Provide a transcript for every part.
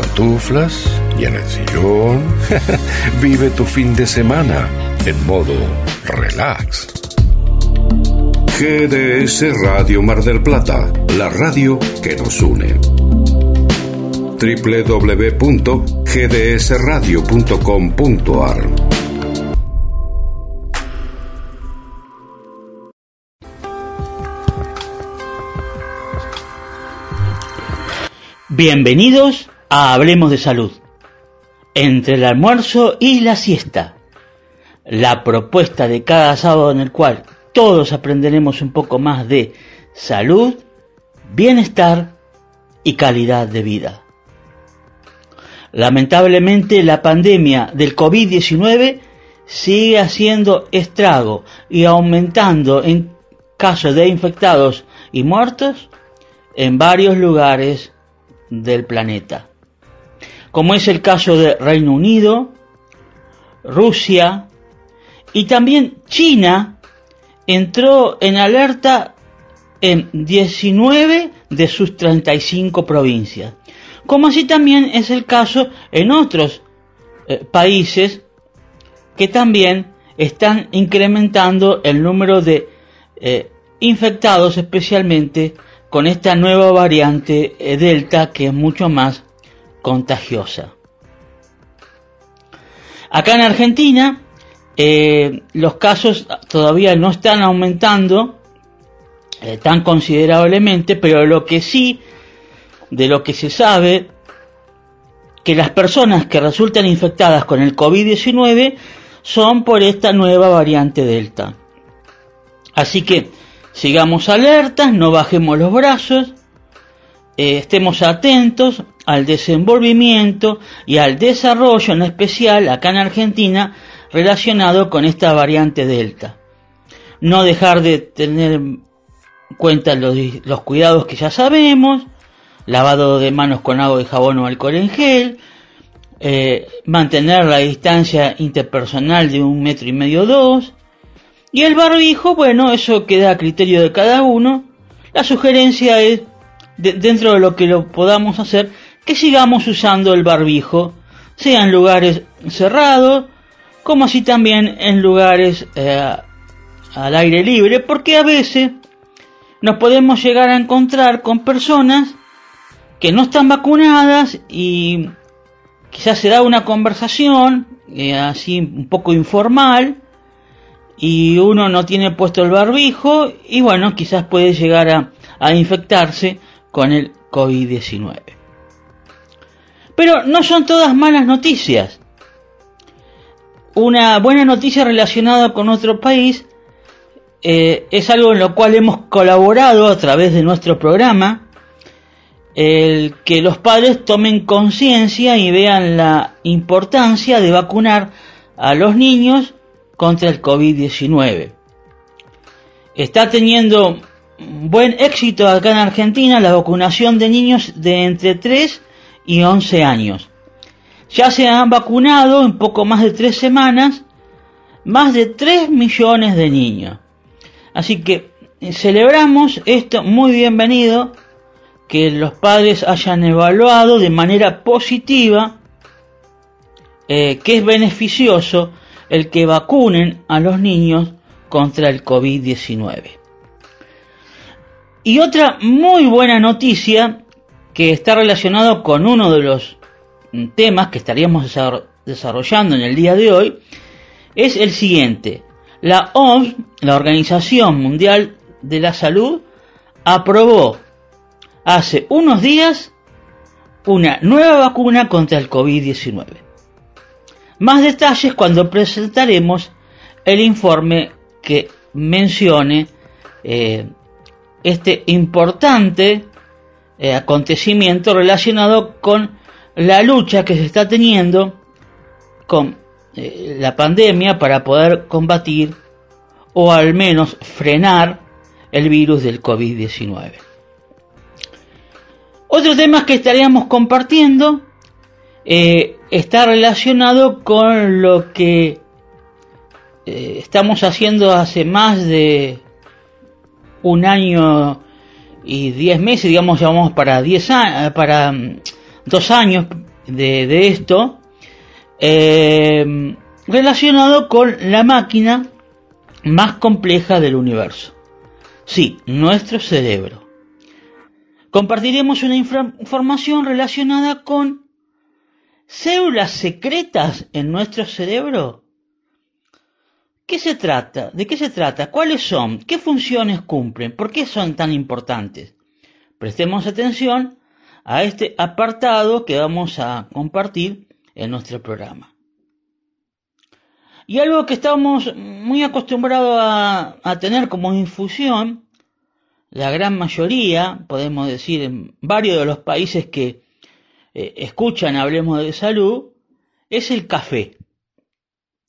pantuflas y en el sillón. Vive tu fin de semana en modo relax. GDS Radio Mar del Plata, la radio que nos une. www.gdsradio.com.ar Bienvenidos a Hablemos de Salud. Entre el almuerzo y la siesta. La propuesta de cada sábado en el cual todos aprenderemos un poco más de salud, bienestar y calidad de vida. Lamentablemente la pandemia del COVID-19 sigue haciendo estrago y aumentando en casos de infectados y muertos en varios lugares del planeta, como es el caso de Reino Unido, Rusia y también China entró en alerta en 19 de sus 35 provincias, como así también es el caso en otros eh, países que también están incrementando el número de eh, infectados, especialmente con esta nueva variante eh, Delta que es mucho más contagiosa. Acá en Argentina eh, los casos todavía no están aumentando eh, tan considerablemente, pero lo que sí, de lo que se sabe, que las personas que resultan infectadas con el COVID-19 son por esta nueva variante Delta. Así que Sigamos alertas, no bajemos los brazos, eh, estemos atentos al desenvolvimiento y al desarrollo en especial acá en Argentina relacionado con esta variante Delta. No dejar de tener en cuenta los, cuidados que ya sabemos, lavado de manos con agua y jabón o alcohol en gel, eh, mantener la distancia interpersonal de un metro y medio dos, y el barbijo, bueno, eso queda a criterio de cada uno. La sugerencia es, dentro de lo que lo podamos hacer, que sigamos usando el barbijo, sea en lugares cerrados, como así también en lugares eh, al aire libre, porque a veces nos podemos llegar a encontrar con personas que no están vacunadas y quizás se da una conversación eh, así un poco informal y uno no tiene puesto el barbijo y bueno, quizás puede llegar a, a infectarse con el COVID-19. Pero no son todas malas noticias. Una buena noticia relacionada con otro país eh, es algo en lo cual hemos colaborado a través de nuestro programa, el que los padres tomen conciencia y vean la importancia de vacunar a los niños contra el COVID-19. Está teniendo buen éxito acá en Argentina la vacunación de niños de entre 3 y 11 años. Ya se han vacunado en poco más de 3 semanas más de 3 millones de niños. Así que eh, celebramos esto muy bienvenido, que los padres hayan evaluado de manera positiva eh, que es beneficioso el que vacunen a los niños contra el COVID-19. Y otra muy buena noticia que está relacionado con uno de los temas que estaríamos desarrollando en el día de hoy es el siguiente. La OMS, la Organización Mundial de la Salud, aprobó hace unos días una nueva vacuna contra el COVID-19. Más detalles cuando presentaremos el informe que mencione eh, este importante eh, acontecimiento relacionado con la lucha que se está teniendo con eh, la pandemia para poder combatir o al menos frenar el virus del COVID-19. Otro tema que estaríamos compartiendo eh, está relacionado con lo que estamos haciendo hace más de un año y diez meses, digamos, vamos para diez años, para dos años de, esto, eh, relacionado con la máquina más compleja del universo. Sí, nuestro cerebro. Compartiremos una información relacionada con células secretas en nuestro cerebro. ¿Qué se trata? ¿De qué se trata? ¿Cuáles son? ¿Qué funciones cumplen? ¿Por qué son tan importantes? Prestemos atención a este apartado que vamos a compartir en nuestro programa. Y algo que estamos muy acostumbrados a, tener como infusión, la gran mayoría, podemos decir, en varios de los países que eh, escuchan, hablemos de salud, es el café.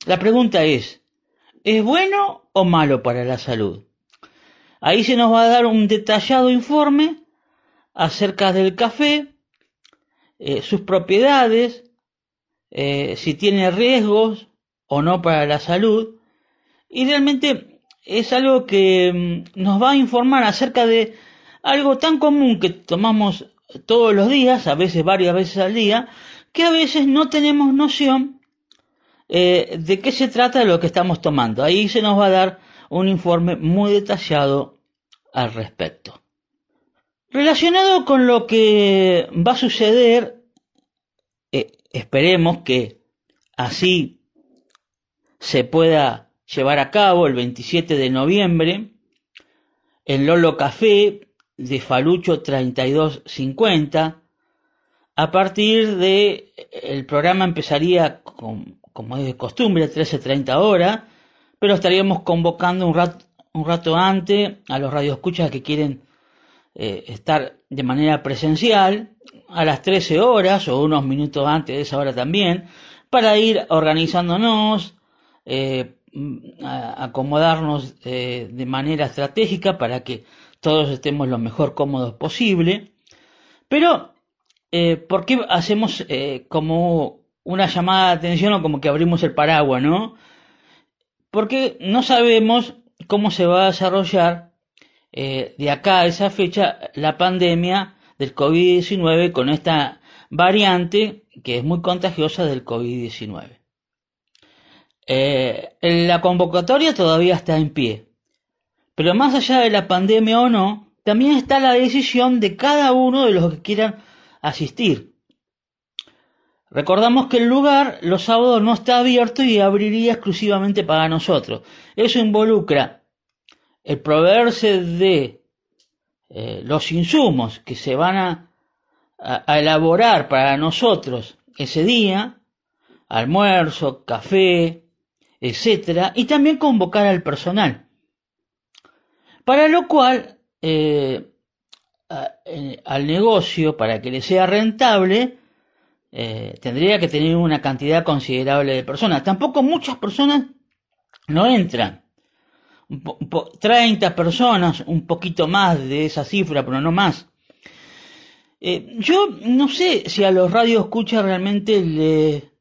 La pregunta es, ¿es bueno o malo para la salud? Ahí se nos va a dar un detallado informe acerca del café, eh, sus propiedades, eh, si tiene riesgos, o no para la salud. Y realmente es algo que mm, nos va a informar acerca de algo tan común que tomamos todos los días, a veces varias veces al día, que a veces no tenemos noción eh, de qué se trata lo que estamos tomando. Ahí se nos va a dar un informe muy detallado al respecto. Relacionado con lo que va a suceder, eh, esperemos que así se pueda llevar a cabo el 27 de noviembre en Lolo Café de Falucho 3250. A partir de el programa empezaría como es de costumbre, 13.30 horas, pero estaríamos convocando un rato, un rato antes a los radioescuchas que quieren eh, estar de manera presencial a las 13 horas o unos minutos antes de esa hora también, para ir organizándonos, eh, acomodarnos eh, de manera estratégica para que todos estemos lo mejor cómodos posible. Pero, ¿por qué hacemos como una llamada de atención o como que abrimos el paraguas, no? Porque no sabemos cómo se va a desarrollar de acá a esa fecha la pandemia del COVID-19 con esta variante que es muy contagiosa del COVID-19. Eh, la convocatoria todavía está en pie, pero más allá de la pandemia o no, también está la decisión de cada uno de los que quieran asistir. Recordamos que el lugar los sábados no está abierto y abriría exclusivamente para nosotros. Eso involucra el proveerse de eh, los insumos que se van a, elaborar para nosotros ese día, almuerzo, café, etcétera, y también convocar al personal. Para lo cual, eh, al negocio, para que le sea rentable, eh, tendría que tener una cantidad considerable de personas. Tampoco muchas personas no entran. 30 personas, un poquito más de esa cifra, pero no más. Eh, yo no sé si a los radios escucha realmente le,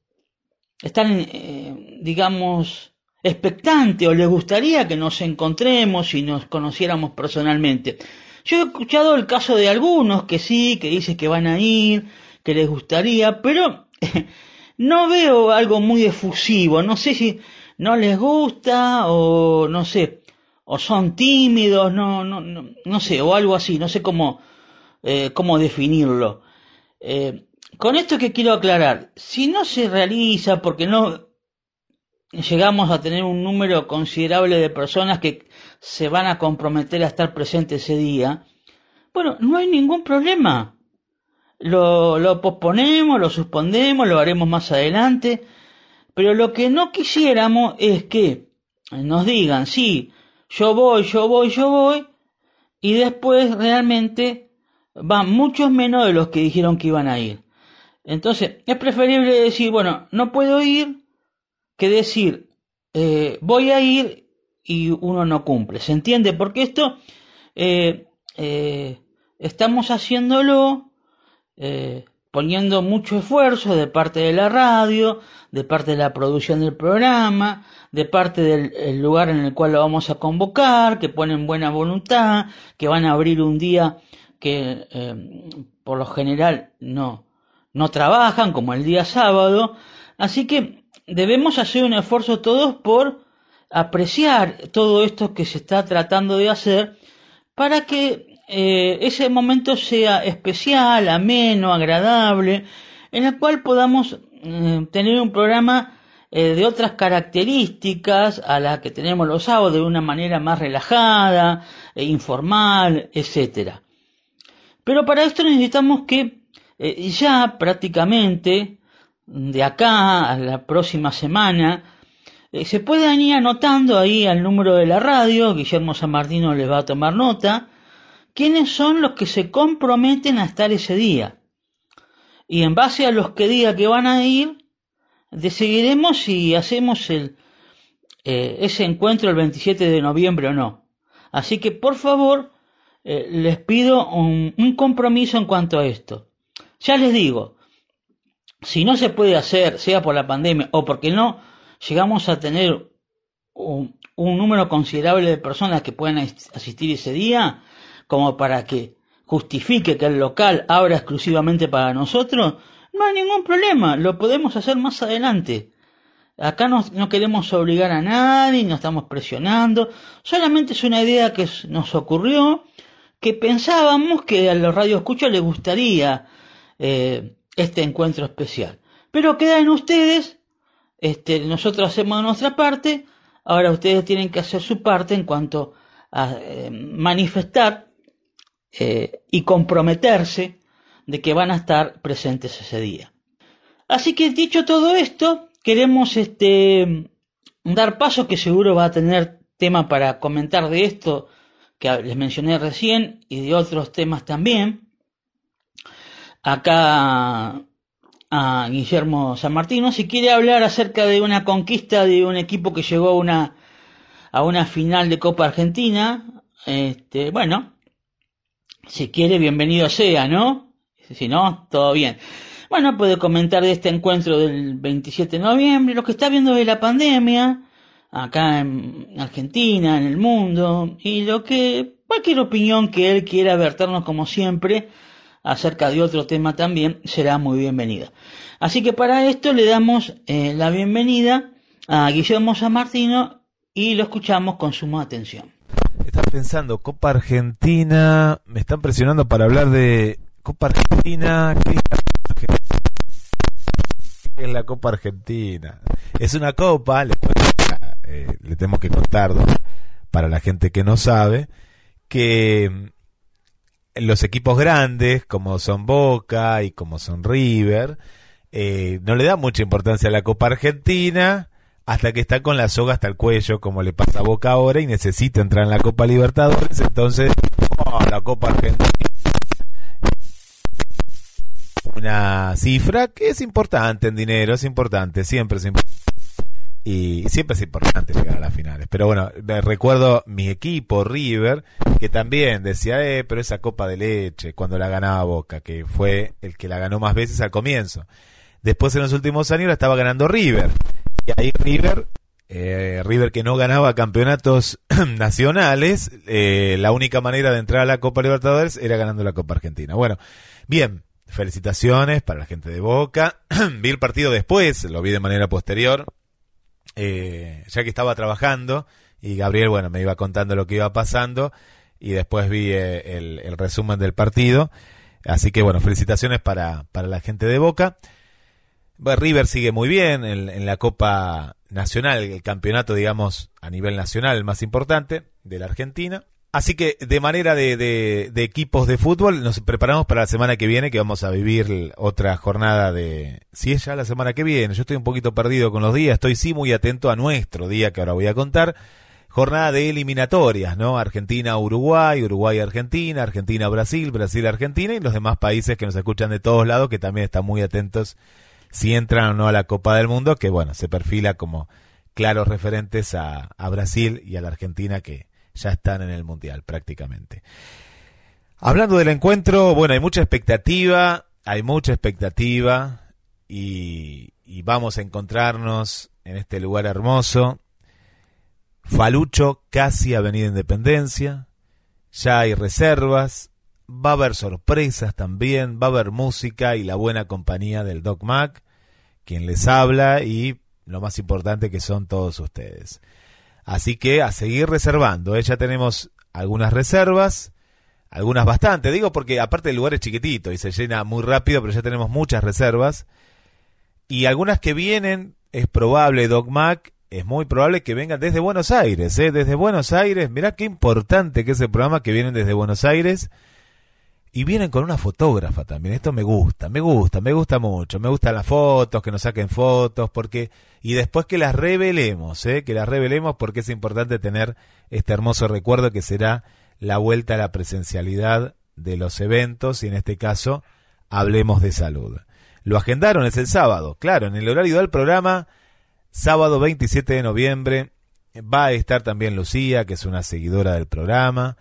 están, eh, digamos, expectantes o les gustaría que nos encontremos y nos conociéramos personalmente. Yo he escuchado el caso de algunos que sí, que dicen que van a ir, que les gustaría, pero no veo algo muy efusivo. No sé si no les gusta o no sé, o son tímidos, no, no, no, no sé, o algo así, no sé cómo, eh, cómo definirlo. Eh, con esto que quiero aclarar, si no se realiza porque no llegamos a tener un número considerable de personas que se van a comprometer a estar presentes ese día, bueno, no hay ningún problema. Lo, lo posponemos, lo suspendemos, lo haremos más adelante, pero lo que no quisiéramos es que nos digan, sí, yo voy, yo voy, yo voy, y después realmente van muchos menos de los que dijeron que iban a ir. Entonces, es preferible decir, bueno, no puedo ir, que decir, eh, voy a ir y uno no cumple. ¿Se entiende? Porque esto eh, eh, estamos haciéndolo poniendo mucho esfuerzo de parte de la radio, de parte de la producción del programa, de parte del lugar en el cual lo vamos a convocar, que ponen buena voluntad, que van a abrir un día que por lo general no no trabajan, como el día sábado, así que debemos hacer un esfuerzo todos por apreciar todo esto que se está tratando de hacer para que eh, ese momento sea especial, ameno, agradable, en el cual podamos eh, tener un programa eh, de otras características a las que tenemos los sábados de una manera más relajada, e informal, etcétera. Pero para esto necesitamos que ya prácticamente de acá a la próxima semana se puedan ir anotando ahí al número de la radio, Guillermo San Martino les va a tomar nota, quiénes son los que se comprometen a estar ese día. Y en base a los que diga que van a ir, decidiremos si hacemos el, eh, ese encuentro el 27 de noviembre o no. Así que por favor, eh, les pido un, compromiso en cuanto a esto. Ya les digo, si no se puede hacer, sea por la pandemia o porque no llegamos a tener un, un número considerable de personas que puedan asistir ese día, como para que justifique que el local abra exclusivamente para nosotros, no hay ningún problema, lo podemos hacer más adelante. Acá no, no queremos obligar a nadie, no estamos presionando, solamente es una idea que nos ocurrió, que pensábamos que a los radioescuchos les gustaría eh, este encuentro especial. Pero queda en ustedes, este, nosotros hacemos nuestra parte, ahora ustedes tienen que hacer su parte en cuanto a eh, manifestar eh, y comprometerse de que van a estar presentes ese día. Así que dicho todo esto, queremos este, dar paso que seguro va a tener tema para comentar de esto que les mencioné recién y de otros temas también. Acá a Guillermo San Martino, si quiere hablar acerca de una conquista de un equipo que llegó a una, a una final de Copa Argentina, este, bueno, si quiere, bienvenido sea, ¿no? Si no, todo bien. Bueno, puede comentar de este encuentro del 27 de noviembre, lo que está viendo de la pandemia, acá en Argentina, en el mundo, y lo que, cualquier opinión que él quiera verternos como siempre, acerca de otro tema también, será muy bienvenida. Así que para esto le damos eh, la bienvenida a Guillermo San Martino y lo escuchamos con suma atención pensando, Copa Argentina, me están presionando para hablar de Copa Argentina. ¿Qué es la Copa Argentina? Es una copa, le, eh, le tenemos que contar para la gente que no sabe, que mm, los equipos grandes, como son Boca y como son River, eh, no le da mucha importancia a la Copa Argentina hasta que está con la soga hasta el cuello, como le pasa a Boca ahora, y necesita entrar en la Copa Libertadores, entonces, oh, la Copa Argentina. Una cifra que es importante en dinero, es importante, siempre es importante. Y siempre es importante llegar a las finales. Pero bueno, recuerdo mi equipo, River, que también decía, eh, pero esa copa de leche, cuando la ganaba Boca, que fue el que la ganó más veces al comienzo. Después en los últimos años la estaba ganando River. Y ahí River, eh, River que no ganaba campeonatos nacionales, eh, la única manera de entrar a la Copa Libertadores era ganando la Copa Argentina. Bueno, bien, felicitaciones para la gente de Boca. vi el partido después, lo vi de manera posterior, eh, ya que estaba trabajando y Gabriel, bueno, me iba contando lo que iba pasando y después vi el, el, resumen del partido. Así que bueno, felicitaciones para, para la gente de Boca. River sigue muy bien en, la Copa Nacional, el campeonato, digamos, a nivel nacional, más importante de la Argentina. Así que de manera de, equipos de fútbol nos preparamos para la semana que viene que vamos a vivir otra jornada de... Si es ya la semana que viene, yo estoy un poquito perdido con los días, estoy sí muy atento a nuestro día que ahora voy a contar. Jornada de eliminatorias, ¿no? Argentina-Uruguay, Uruguay-Argentina, Argentina-Brasil, Brasil-Argentina y los demás países que nos escuchan de todos lados que también están muy atentos si entran o no a la Copa del Mundo, que bueno, se perfila como claros referentes a, Brasil y a la Argentina que ya están en el Mundial prácticamente. Hablando del encuentro, bueno, hay mucha expectativa, hay mucha expectativa y, y vamos a encontrarnos en este lugar hermoso. Falucho, casi Avenida Independencia, ya hay reservas, va a haber sorpresas también, va a haber música y la buena compañía del Doc Mac, quien les habla y lo más importante que son todos ustedes. Así que a seguir reservando, ¿eh? ya tenemos algunas reservas, algunas bastante, digo porque aparte el lugar es chiquitito y se llena muy rápido, pero ya tenemos muchas reservas. Y algunas que vienen, es probable, Doc Mac, es muy probable que vengan desde Buenos Aires, ¿eh? desde Buenos Aires, mirá qué importante que es el programa que vienen desde Buenos Aires y vienen con una fotógrafa también. Esto me gusta, me gusta, me gusta mucho. Me gustan las fotos, que nos saquen fotos, porque y después que las revelemos, ¿eh? que las revelemos porque es importante tener este hermoso recuerdo que será la vuelta a la presencialidad de los eventos y en este caso hablemos de salud. Lo agendaron es el sábado, claro, en el horario del programa, sábado 27 de noviembre, va a estar también Lucía, que es una seguidora del programa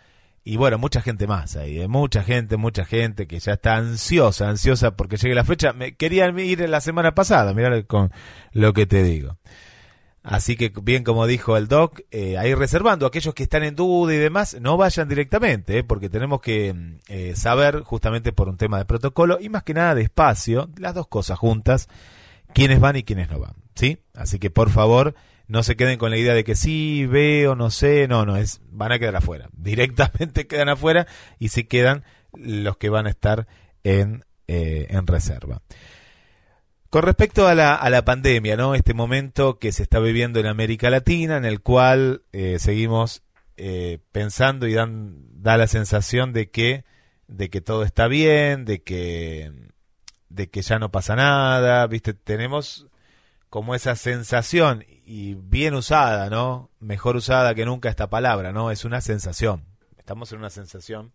y bueno, mucha gente más ahí, ¿eh? mucha gente, mucha gente que ya está ansiosa, ansiosa porque llegue la fecha. Me querían ir la semana pasada, mirar con lo que te digo. Así que bien como dijo el doc, eh, ahí reservando aquellos que están en duda y demás, no vayan directamente, ¿eh? porque tenemos que eh, saber justamente por un tema de protocolo y más que nada de espacio, las dos cosas juntas, quiénes van y quiénes no van, ¿sí? Así que por favor, no se queden con la idea de que sí, veo, no sé, no, no, es, van a quedar afuera, directamente quedan afuera y se quedan los que van a estar en, eh, en reserva. Con respecto a la, a la pandemia, ¿no? Este momento que se está viviendo en América Latina, en el cual eh, seguimos eh, pensando y dan, da la sensación de que, de que todo está bien, de que, de que ya no pasa nada, viste, tenemos como esa sensación y bien usada, ¿no? Mejor usada que nunca esta palabra, ¿no? Es una sensación. Estamos en una sensación.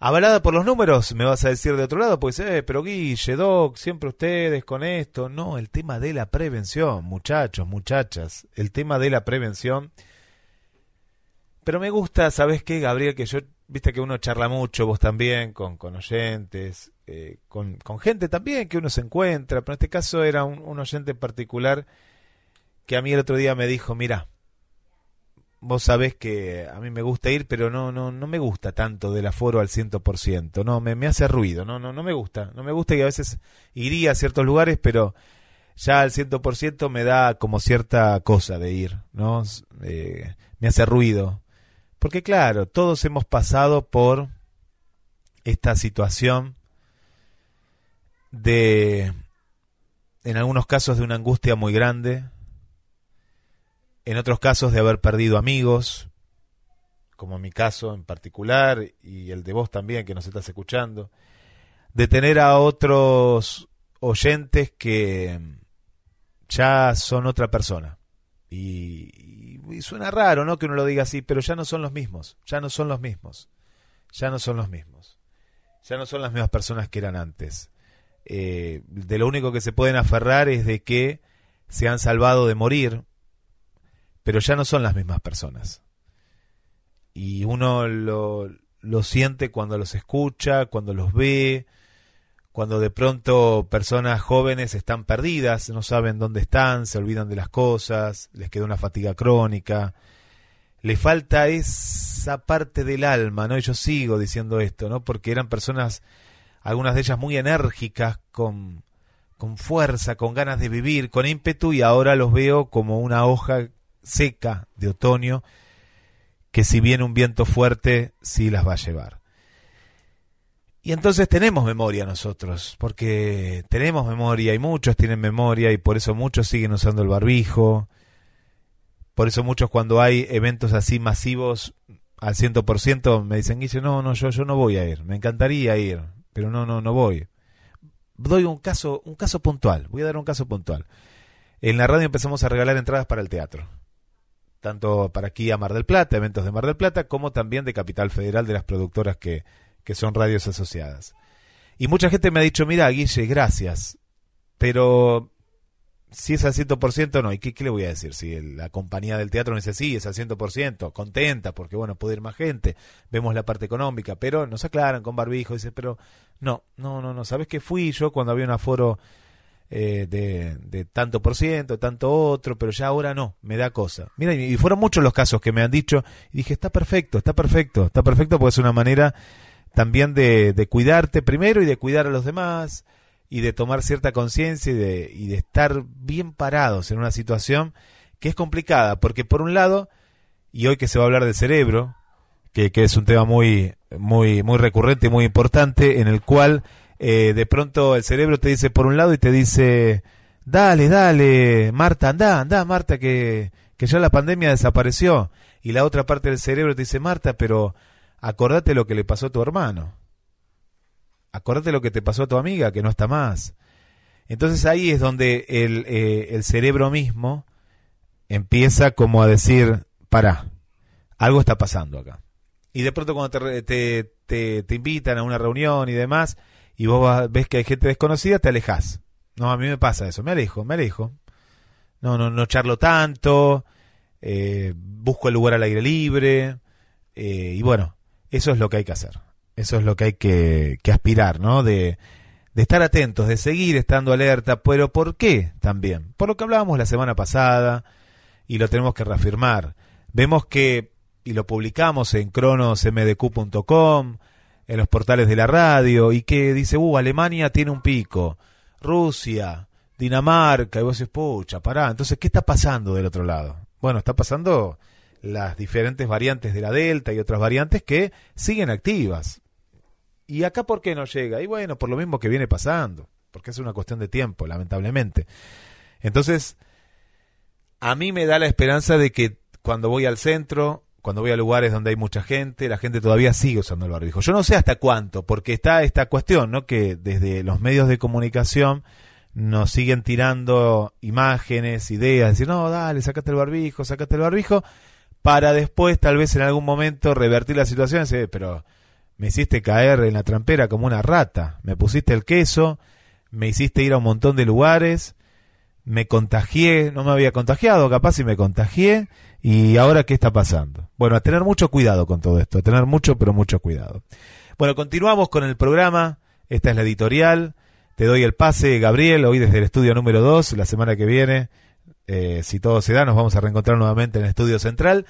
Avalada por los números, me vas a decir de otro lado, pues, eh, pero Guille, Doc, siempre ustedes con esto. No, el tema de la prevención, muchachos, muchachas, el tema de la prevención. Pero me gusta, ¿sabes qué, Gabriel? Que yo, viste que uno charla mucho, vos también, con, con oyentes, eh, con, gente también que uno se encuentra, pero en este caso era un, un oyente en particular que a mí el otro día me dijo, mira, vos sabés que a mí me gusta ir, pero no, no, no me gusta tanto del aforo al ciento por ciento, no, me, me hace ruido, no, no, no me gusta, no me gusta y a veces iría a ciertos lugares, pero ya al ciento por ciento me da como cierta cosa de ir, ¿no? Eh, me hace ruido. Porque claro, todos hemos pasado por esta situación de, en algunos casos, de una angustia muy grande, en otros casos de haber perdido amigos, como mi caso en particular y el de vos también que nos estás escuchando, de tener a otros oyentes que ya son otra persona. Y, y, suena raro, ¿no? Que uno lo diga así, pero ya no son los mismos, ya no son los mismos, ya no son los mismos, ya no son las mismas personas que eran antes. Eh, de lo único que se pueden aferrar es de que se han salvado de morir, pero ya no son las mismas personas. Y uno lo, lo siente cuando los escucha, cuando los ve, cuando de pronto personas jóvenes están perdidas, no saben dónde están, se olvidan de las cosas, les queda una fatiga crónica, le falta esa parte del alma, ¿no? Y yo sigo diciendo esto, ¿no? Porque eran personas, algunas de ellas muy enérgicas, con, con fuerza, con ganas de vivir, con ímpetu, y ahora los veo como una hoja seca de otoño que si viene un viento fuerte sí las va a llevar. Y entonces tenemos memoria nosotros, porque tenemos memoria y muchos tienen memoria y por eso muchos siguen usando el barbijo. Por eso muchos cuando hay eventos así masivos al ciento por ciento me dicen, Guille, no, no, yo, yo no voy a ir, me encantaría ir, pero no, no, no voy. Doy un caso, un caso puntual, voy a dar un caso puntual. En la radio empezamos a regalar entradas para el teatro tanto para aquí a Mar del Plata, eventos de Mar del Plata, como también de Capital Federal de las productoras que, que son radios asociadas. Y mucha gente me ha dicho, mira, Guille, gracias, pero si es al 100% no, ¿y qué, qué, le voy a decir? Si la compañía del teatro me dice, sí, es al 100%, contenta, porque bueno, puede ir más gente, vemos la parte económica, pero nos aclaran con barbijo, dice, pero no, no, no, no, ¿sabes qué fui yo cuando había un aforo eh, de, de, tanto por ciento, tanto otro, pero ya ahora no, me da cosa. Mira, y fueron muchos los casos que me han dicho, y dije, está perfecto, está perfecto, está perfecto porque es una manera también de, de cuidarte primero y de cuidar a los demás y de tomar cierta conciencia y de, y de estar bien parados en una situación que es complicada, porque por un lado, y hoy que se va a hablar del cerebro, que, que es un tema muy, muy, muy recurrente y muy importante, en el cual eh, de pronto el cerebro te dice por un lado y te dice, dale, dale, Marta, anda, anda, Marta, que, que ya la pandemia desapareció. Y la otra parte del cerebro te dice, Marta, pero acordate lo que le pasó a tu hermano. Acordate lo que te pasó a tu amiga, que no está más. Entonces ahí es donde el, eh, el cerebro mismo empieza como a decir, para, algo está pasando acá. Y de pronto cuando te, te, te, te invitan a una reunión y demás, y vos ves que hay gente desconocida, te alejas. No, a mí me pasa eso, me alejo, me alejo. No, no, no charlo tanto, eh, busco el lugar al aire libre, eh, y bueno, eso es lo que hay que hacer. Eso es lo que hay que, que aspirar, ¿no? De, de estar atentos, de seguir estando alerta, pero ¿por qué también? Por lo que hablábamos la semana pasada, y lo tenemos que reafirmar. Vemos que, y lo publicamos en cronosmdq.com, en los portales de la radio y que dice, uh, Alemania tiene un pico, Rusia, Dinamarca, y vos decís, pucha, pará, entonces, ¿qué está pasando del otro lado? Bueno, está pasando las diferentes variantes de la Delta y otras variantes que siguen activas. ¿Y acá por qué no llega? Y bueno, por lo mismo que viene pasando, porque es una cuestión de tiempo, lamentablemente. Entonces, a mí me da la esperanza de que cuando voy al centro, cuando voy a lugares donde hay mucha gente, la gente todavía sigue usando el barbijo. Yo no sé hasta cuánto, porque está esta cuestión, ¿no? Que desde los medios de comunicación nos siguen tirando imágenes, ideas, decir, no, dale, sacate el barbijo, sacate el barbijo, para después, tal vez en algún momento, revertir la situación y decir, pero me hiciste caer en la trampera como una rata, me pusiste el queso, me hiciste ir a un montón de lugares, me contagié, no me había contagiado, capaz si me contagié, ¿Y ahora qué está pasando? Bueno, a tener mucho cuidado con todo esto, a tener mucho, pero mucho cuidado. Bueno, continuamos con el programa. Esta es la editorial. Te doy el pase, Gabriel, hoy desde el estudio número 2. La semana que viene, eh, si todo se da, nos vamos a reencontrar nuevamente en el estudio central.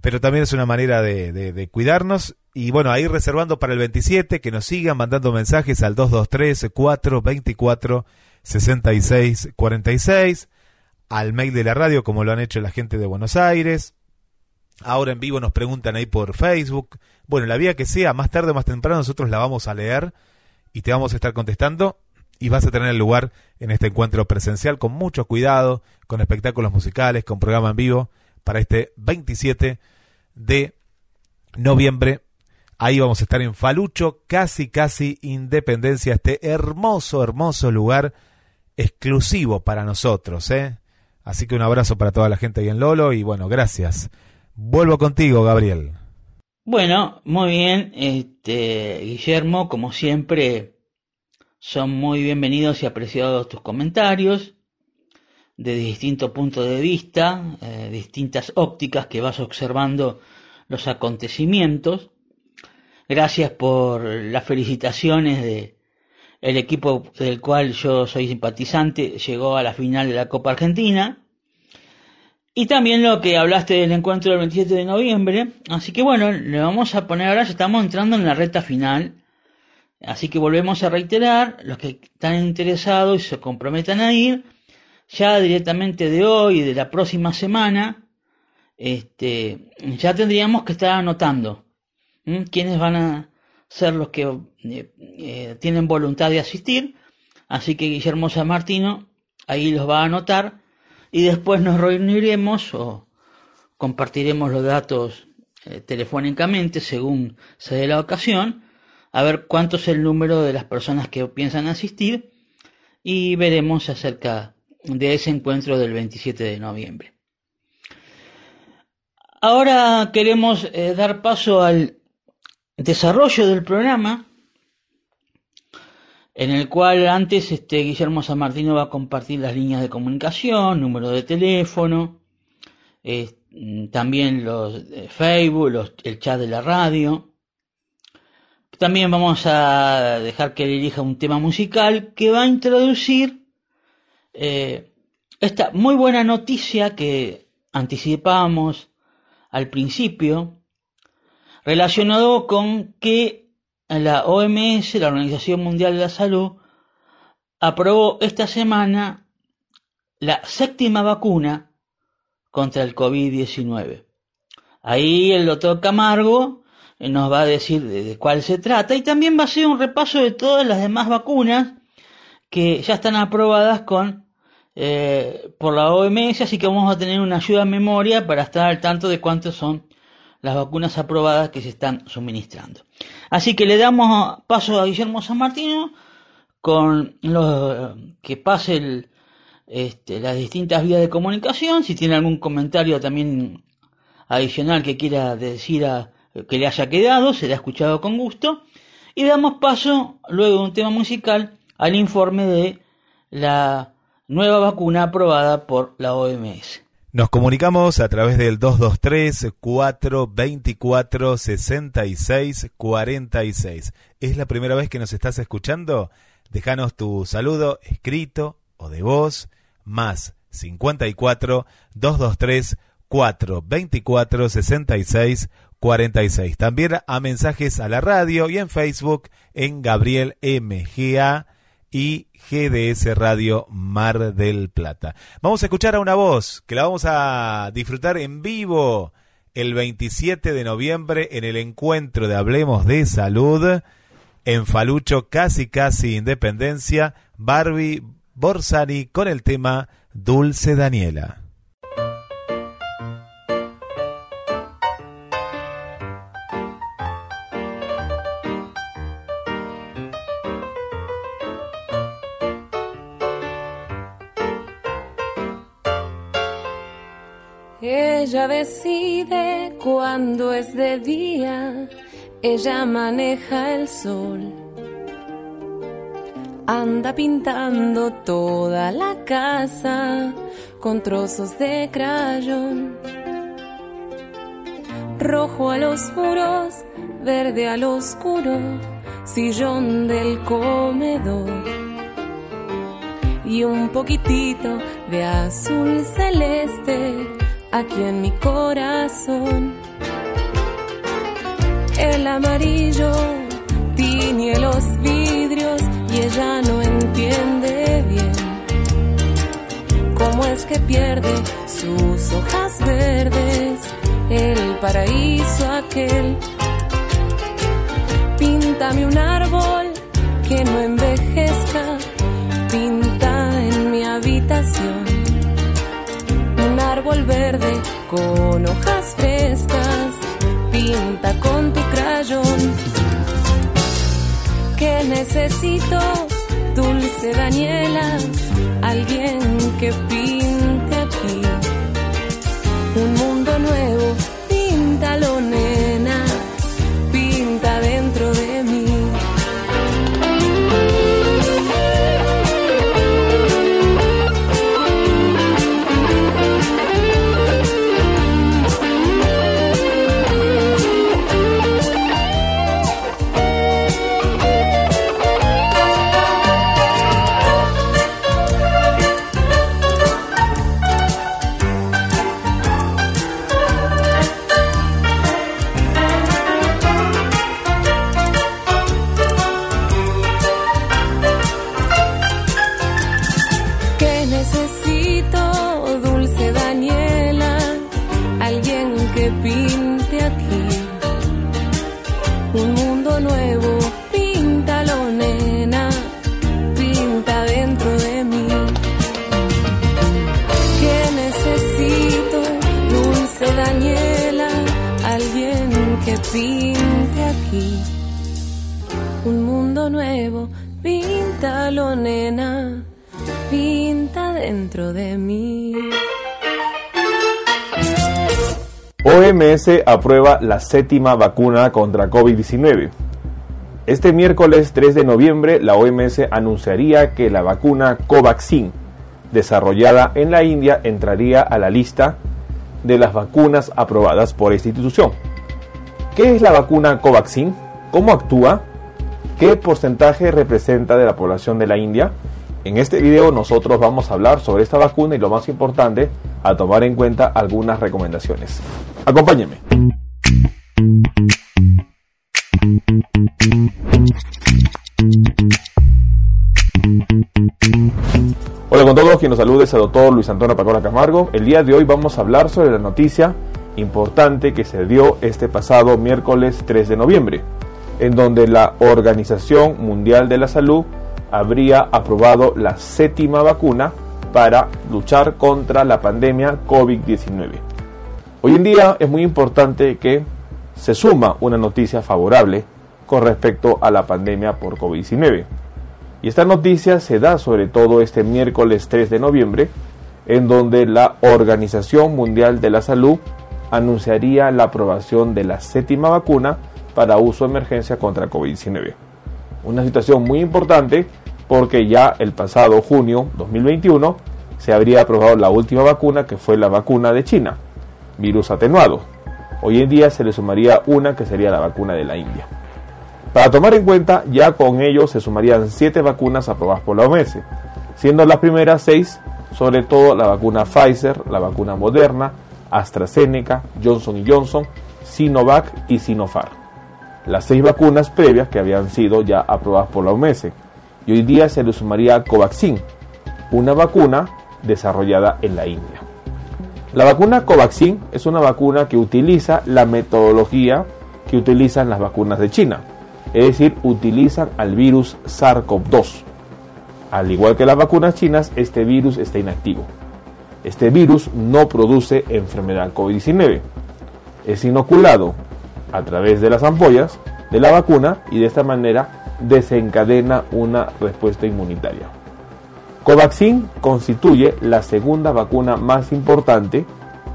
Pero también es una manera de, de cuidarnos. Y bueno, ahí reservando para el 27, que nos sigan mandando mensajes al 223 424 6646 al mail de la radio, como lo han hecho la gente de Buenos Aires. Ahora en vivo nos preguntan ahí por Facebook. Bueno, la vía que sea, más tarde o más temprano nosotros la vamos a leer y te vamos a estar contestando y vas a tener el lugar en este encuentro presencial con mucho cuidado, con espectáculos musicales, con programa en vivo para este 27 de noviembre. Ahí vamos a estar en Falucho, casi, casi Independencia, este hermoso, hermoso lugar exclusivo para nosotros, ¿eh? Así que un abrazo para toda la gente ahí en Lolo y bueno, gracias. Vuelvo contigo, Gabriel. Bueno, muy bien, este, Guillermo, como siempre, son muy bienvenidos y apreciados tus comentarios de distintos puntos de vista, eh, distintas ópticas que vas observando los acontecimientos. Gracias por las felicitaciones de el equipo del cual yo soy simpatizante llegó a la final de la Copa Argentina. Y también lo que hablaste del encuentro del 27 de noviembre. Así que bueno, le vamos a poner ahora, ya estamos entrando en la recta final. Así que volvemos a reiterar, los que están interesados y se comprometan a ir, ya directamente de hoy y de la próxima semana, este, ya tendríamos que estar anotando quiénes van a, ser los que eh, eh, tienen voluntad de asistir. Así que Guillermo San Martino ahí los va a anotar y después nos reuniremos o compartiremos los datos eh, telefónicamente según se dé la ocasión, a ver cuánto es el número de las personas que piensan asistir y veremos acerca de ese encuentro del 27 de noviembre. Ahora queremos dar paso al desarrollo del programa, en el cual antes este, Guillermo San Martino va a compartir las líneas de comunicación, número de teléfono, también los de Facebook, el chat de la radio. También vamos a dejar que él elija un tema musical que va a introducir eh, esta muy buena noticia que anticipábamos al principio, relacionado con que la OMS, la Organización Mundial de la Salud, aprobó esta semana la séptima vacuna contra el COVID-19. Ahí el doctor Camargo nos va a decir de, cuál se trata y también va a ser un repaso de todas las demás vacunas que ya están aprobadas con eh, por la OMS, así que vamos a tener una ayuda en memoria para estar al tanto de cuántas son las vacunas aprobadas que se están suministrando. Así que le damos paso a Guillermo San Martino con lo que pase este, las distintas vías de comunicación, si tiene algún comentario también adicional que quiera decir a, que le haya quedado, será escuchado con gusto. Y damos paso, luego de un tema musical, al informe de la nueva vacuna aprobada por la OMS. Nos comunicamos a través del 223-424-6646. ¿Es la primera vez que nos estás escuchando? Déjanos tu saludo escrito o de voz, más 54 223 424 66 46. También a mensajes a la radio y en Facebook en Gabriel MGA y GDS Radio Mar del Plata. Vamos a escuchar a una voz que la vamos a disfrutar en vivo el 27 de noviembre en el encuentro de Hablemos de Salud en Falucho, casi casi Independencia, Barbie Borsani con el tema Dulce Daniela. Decide cuando es de día, ella maneja el sol. Anda pintando toda la casa con trozos de crayón. Rojo a los muros, verde al oscuro, sillón del comedor. Y un poquitito de azul celeste aquí en mi corazón. El amarillo tiñe los vidrios y ella no entiende bien cómo es que pierde sus hojas verdes el paraíso aquel. Píntame un árbol que no envejezca, pinta en mi habitación árbol verde con hojas frescas, pinta con tu crayón. ¿Qué necesito, dulce Daniela? Alguien que pinte aquí un mundo nuevo, OMS aprueba la séptima vacuna contra COVID-19. Este miércoles 3 de noviembre, la OMS anunciaría que la vacuna Covaxin, desarrollada en la India, entraría a la lista de las vacunas aprobadas por esta institución. ¿Qué es la vacuna Covaxin? ¿Cómo actúa? ¿Qué porcentaje representa de la población de la India? En este video nosotros vamos a hablar sobre esta vacuna y lo más importante, a tomar en cuenta algunas recomendaciones. Acompáñeme. Hola con todos, quien nos saluda es el doctor Luis Antonio Pacora Camargo. El día de hoy vamos a hablar sobre la noticia importante que se dio este pasado miércoles 3 de noviembre, en donde la Organización Mundial de la Salud habría aprobado la séptima vacuna para luchar contra la pandemia COVID-19. Hoy en día es muy importante que se suma una noticia favorable con respecto a la pandemia por COVID-19. Y esta noticia se da sobre todo este miércoles 3 de noviembre, en donde la Organización Mundial de la Salud anunciaría la aprobación de la séptima vacuna para uso de emergencia contra COVID-19. Una situación muy importante porque ya el pasado junio 2021 se habría aprobado la última vacuna que fue la vacuna de China, virus atenuado. Hoy en día se le sumaría una que sería la vacuna de la India. Para tomar en cuenta, ya con ello se sumarían siete vacunas aprobadas por la OMS, siendo las primeras seis, sobre todo la vacuna Pfizer, la vacuna Moderna, AstraZeneca, Johnson Johnson, Sinovac y Sinopharm. Las seis vacunas previas que habían sido ya aprobadas por la OMS. Y hoy día se le sumaría Covaxin, una vacuna desarrollada en la India. La vacuna Covaxin es una vacuna que utiliza la metodología que utilizan las vacunas de China, es decir, utilizan al virus SARS-CoV-2. Al igual que las vacunas chinas, este virus está inactivo. Este virus no produce enfermedad COVID-19. Es inoculado a través de las ampollas de la vacuna y de esta manera desencadena una respuesta inmunitaria. Covaxin constituye la segunda vacuna más importante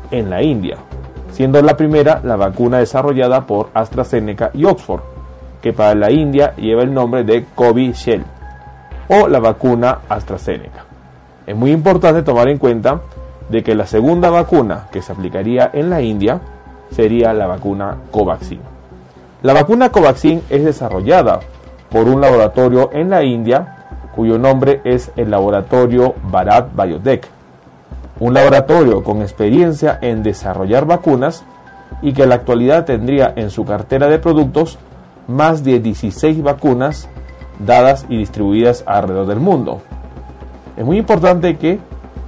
en la India, siendo la primera la vacuna desarrollada por AstraZeneca y Oxford, que para la India lleva el nombre de Covishield o la vacuna AstraZeneca. Es muy importante tomar en cuenta de que la segunda vacuna que se aplicaría en la India sería la vacuna Covaxin. La vacuna Covaxin es desarrollada por un laboratorio en la India cuyo nombre es el laboratorio Bharat Biotech, un laboratorio con experiencia en desarrollar vacunas y que en la actualidad tendría en su cartera de productos más de 16 vacunas dadas y distribuidas alrededor del mundo. Es muy importante que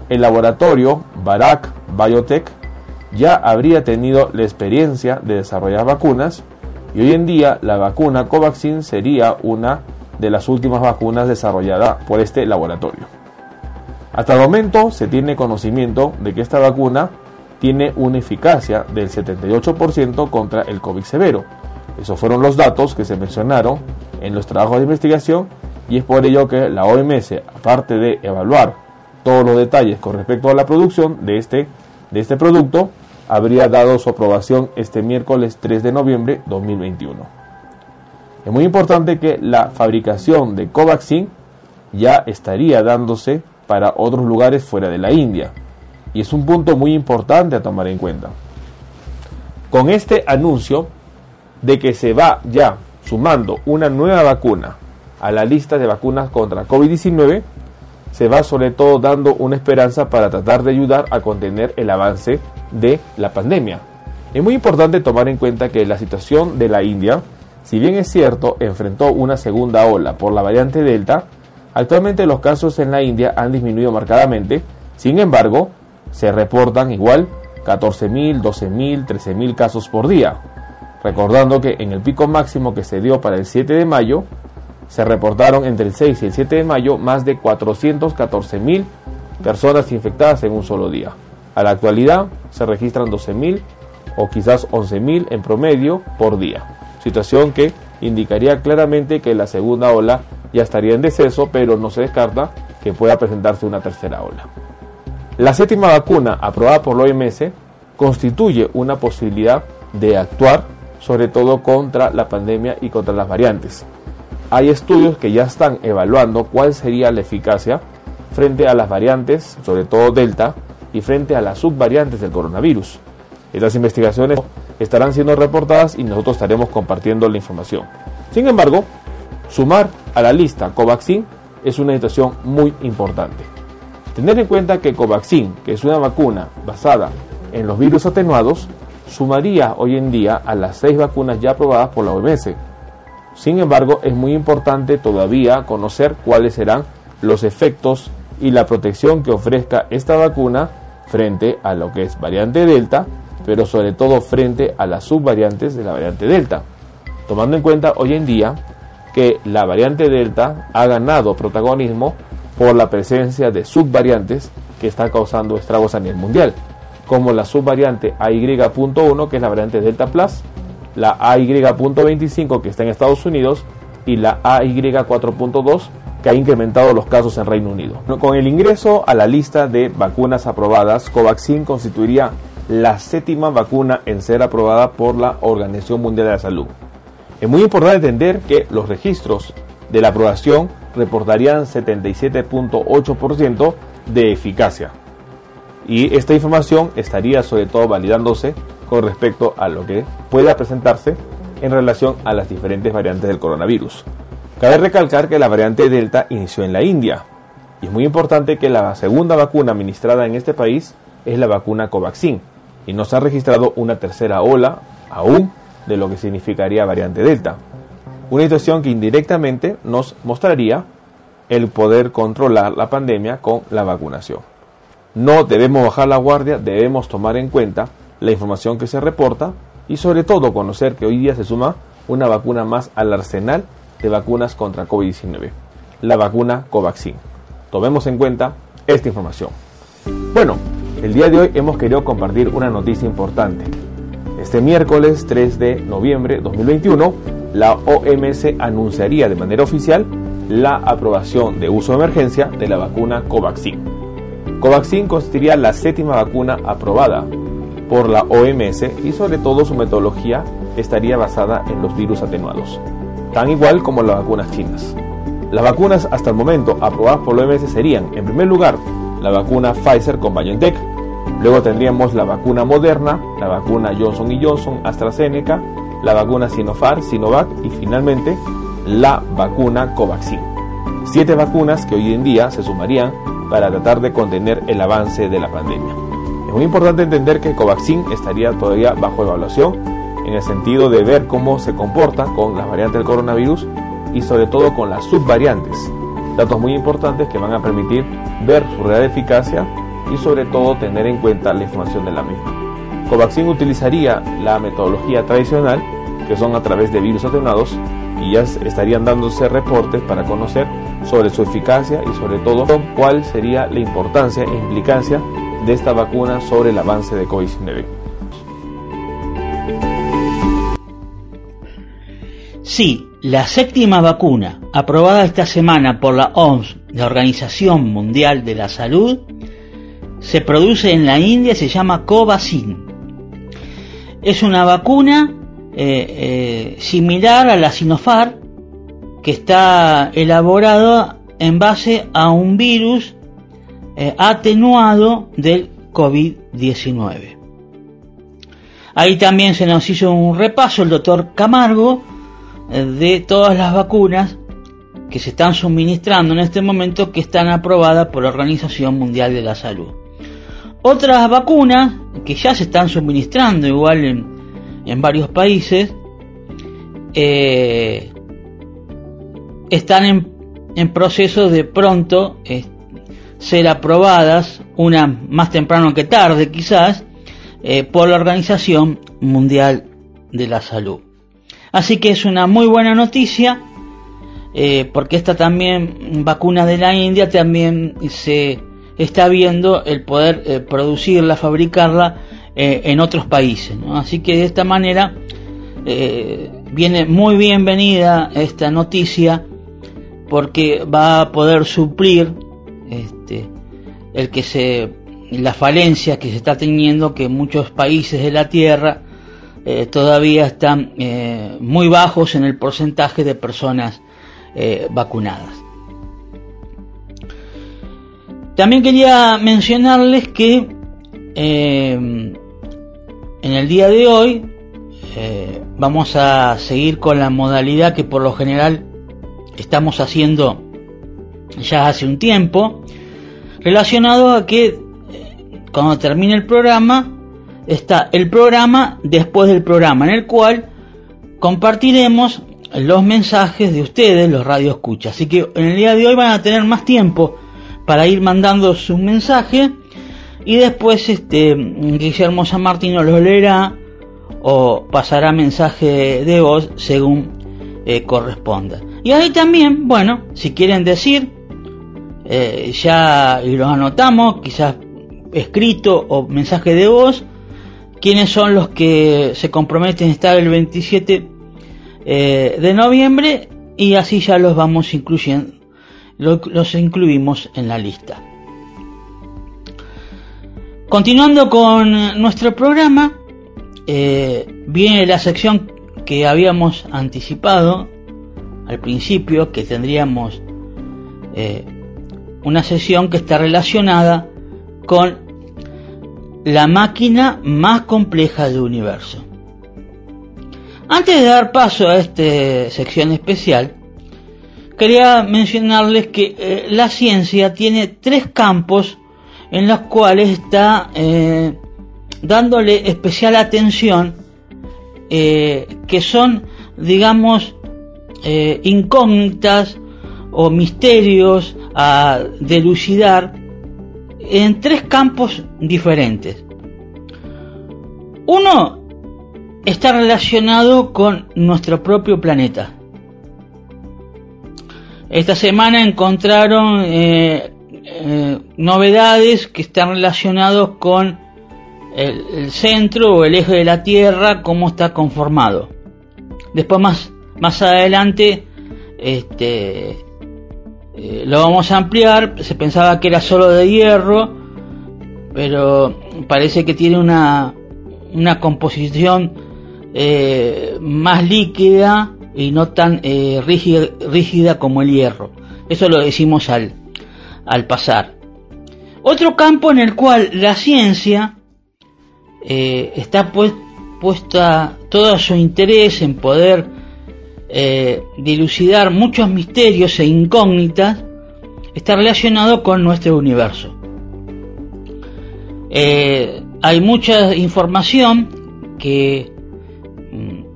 el laboratorio Bharat Biotech ya habría tenido la experiencia de desarrollar vacunas y hoy en día la vacuna Covaxin sería una de las últimas vacunas desarrolladas por este laboratorio. Hasta el momento se tiene conocimiento de que esta vacuna tiene una eficacia del 78% contra el COVID severo. Esos fueron los datos que se mencionaron en los trabajos de investigación y es por ello que la OMS, aparte de evaluar todos los detalles con respecto a la producción de este, de este producto, habría dado su aprobación este miércoles 3 de noviembre 2021. Es muy importante que la fabricación de Covaxin ya estaría dándose para otros lugares fuera de la India. Y es un punto muy importante a tomar en cuenta. Con este anuncio de que se va ya sumando una nueva vacuna a la lista de vacunas contra COVID-19, se va sobre todo dando una esperanza para tratar de ayudar a contener el avance de la pandemia. Es muy importante tomar en cuenta que la situación de la India si bien es cierto, enfrentó una segunda ola por la variante Delta, actualmente los casos en la India han disminuido marcadamente, sin embargo, se reportan igual 14.000, 12.000, 13.000 casos por día, recordando que en el pico máximo que se dio para el 7 de mayo, se reportaron entre el 6 y el 7 de mayo más de 414.000 personas infectadas en un solo día. A la actualidad se registran 12.000 o quizás 11.000 en promedio por día situación que indicaría claramente que la segunda ola ya estaría en deceso, pero no se descarta que pueda presentarse una tercera ola. La séptima vacuna aprobada por la OMS constituye una posibilidad de actuar sobre todo contra la pandemia y contra las variantes. Hay estudios que ya están evaluando cuál sería la eficacia frente a las variantes, sobre todo Delta, y frente a las subvariantes del coronavirus. Estas investigaciones estarán siendo reportadas y nosotros estaremos compartiendo la información. Sin embargo, sumar a la lista Covaxin es una situación muy importante. Tener en cuenta que Covaxin, que es una vacuna basada en los virus atenuados, sumaría hoy en día a las seis vacunas ya aprobadas por la OMS. Sin embargo, es muy importante todavía conocer cuáles serán los efectos y la protección que ofrezca esta vacuna frente a lo que es variante Delta, pero sobre todo frente a las subvariantes de la variante Delta. Tomando en cuenta hoy en día que la variante Delta ha ganado protagonismo por la presencia de subvariantes que están causando estragos a nivel mundial, como la subvariante AY.1 que es la variante Delta Plus, la AY.25 que está en Estados Unidos y la AY4.2 que ha incrementado los casos en Reino Unido. Con el ingreso a la lista de vacunas aprobadas, Covaxin constituiría la séptima vacuna en ser aprobada por la Organización Mundial de la Salud. Es muy importante entender que los registros de la aprobación reportarían 77.8% de eficacia. Y esta información estaría sobre todo validándose con respecto a lo que pueda presentarse en relación a las diferentes variantes del coronavirus. Cabe recalcar que la variante Delta inició en la India y es muy importante que la segunda vacuna administrada en este país es la vacuna Covaxin y no se ha registrado una tercera ola aún de lo que significaría variante Delta. Una situación que indirectamente nos mostraría el poder controlar la pandemia con la vacunación. No debemos bajar la guardia, debemos tomar en cuenta la información que se reporta y sobre todo conocer que hoy día se suma una vacuna más al arsenal de vacunas contra COVID-19, la vacuna Covaxin. Tomemos en cuenta esta información. Bueno, el día de hoy hemos querido compartir una noticia importante. Este miércoles 3 de noviembre de 2021, la OMS anunciaría de manera oficial la aprobación de uso de emergencia de la vacuna Covaxin. Covaxin constituiría la séptima vacuna aprobada por la OMS y sobre todo su metodología estaría basada en los virus atenuados tan igual como las vacunas chinas. Las vacunas hasta el momento aprobadas por la OMS serían, en primer lugar, la vacuna Pfizer con BioNTech, luego tendríamos la vacuna Moderna, la vacuna Johnson Johnson, AstraZeneca, la vacuna Sinopharm, Sinovac y finalmente la vacuna Covaxin. Siete vacunas que hoy en día se sumarían para tratar de contener el avance de la pandemia. Es muy importante entender que Covaxin estaría todavía bajo evaluación en el sentido de ver cómo se comporta con las variantes del coronavirus y sobre todo con las subvariantes. Datos muy importantes que van a permitir ver su real eficacia y sobre todo tener en cuenta la información de la misma. Covaxin utilizaría la metodología tradicional, que son a través de virus atenuados, y ya estarían dándose reportes para conocer sobre su eficacia y sobre todo cuál sería la importancia e implicancia de esta vacuna sobre el avance de COVID-19. Sí, la séptima vacuna, aprobada esta semana por la OMS, la Organización Mundial de la Salud, se produce en la India y se llama Covaxin. Es una vacuna eh, eh, similar a la Sinopharm, que está elaborada en base a un virus eh, atenuado del COVID-19. Ahí también se nos hizo un repaso el doctor Camargo de todas las vacunas que se están suministrando en este momento que están aprobadas por la Organización Mundial de la Salud. Otras vacunas que ya se están suministrando igual en, varios países eh, están en, proceso de pronto eh, ser aprobadas, una más temprano que tarde quizás, eh, por la Organización Mundial de la Salud. Así que es una muy buena noticia, eh, porque esta también vacuna de la India también se está viendo el poder eh, producirla, fabricarla eh, en otros países. Así que de esta manera viene muy bienvenida esta noticia porque va a poder suplir este, el que se la falencia que se está teniendo que muchos países de la tierra eh, todavía están eh, muy bajos en el porcentaje de personas eh, vacunadas. También quería mencionarles que en el día de hoy vamos a seguir con la modalidad que por lo general estamos haciendo ya hace un tiempo, relacionado a que cuando termine el programa está el programa después del programa, en el cual compartiremos los mensajes de ustedes, los escucha Así que en el día de hoy van a tener más tiempo para ir mandando su mensaje y después este Guillermo San Martino lo leerá o pasará mensaje de voz según eh, corresponda. Y ahí también, bueno, si quieren decir, eh, ya los anotamos, quizás escrito o mensaje de voz, quiénes son los que se comprometen a estar el 27 eh, de noviembre y así ya los vamos incluyendo, los incluimos en la lista. Continuando con nuestro programa, eh, viene la sección que habíamos anticipado al principio, que tendríamos eh, una sesión que está relacionada con la máquina más compleja del universo. Antes de dar paso a esta sección especial, quería mencionarles que eh, la ciencia tiene tres campos en los cuales está eh, dándole especial atención, eh, que son, digamos, incógnitas o misterios a delucidar en tres campos diferentes. Uno está relacionado con nuestro propio planeta. Esta semana encontraron eh, eh, novedades que están relacionados con el, centro o el eje de la Tierra, cómo está conformado. Después más, más adelante este, eh, lo vamos a ampliar. Se pensaba que era solo de hierro, pero parece que tiene una, una composición más líquida y no tan eh, rígida, rígida, como el hierro. Eso lo decimos al, al pasar. Otro campo en el cual la ciencia eh, está puesta todo su interés en poder eh, dilucidar muchos misterios e incógnitas está relacionado con nuestro universo. hay mucha información que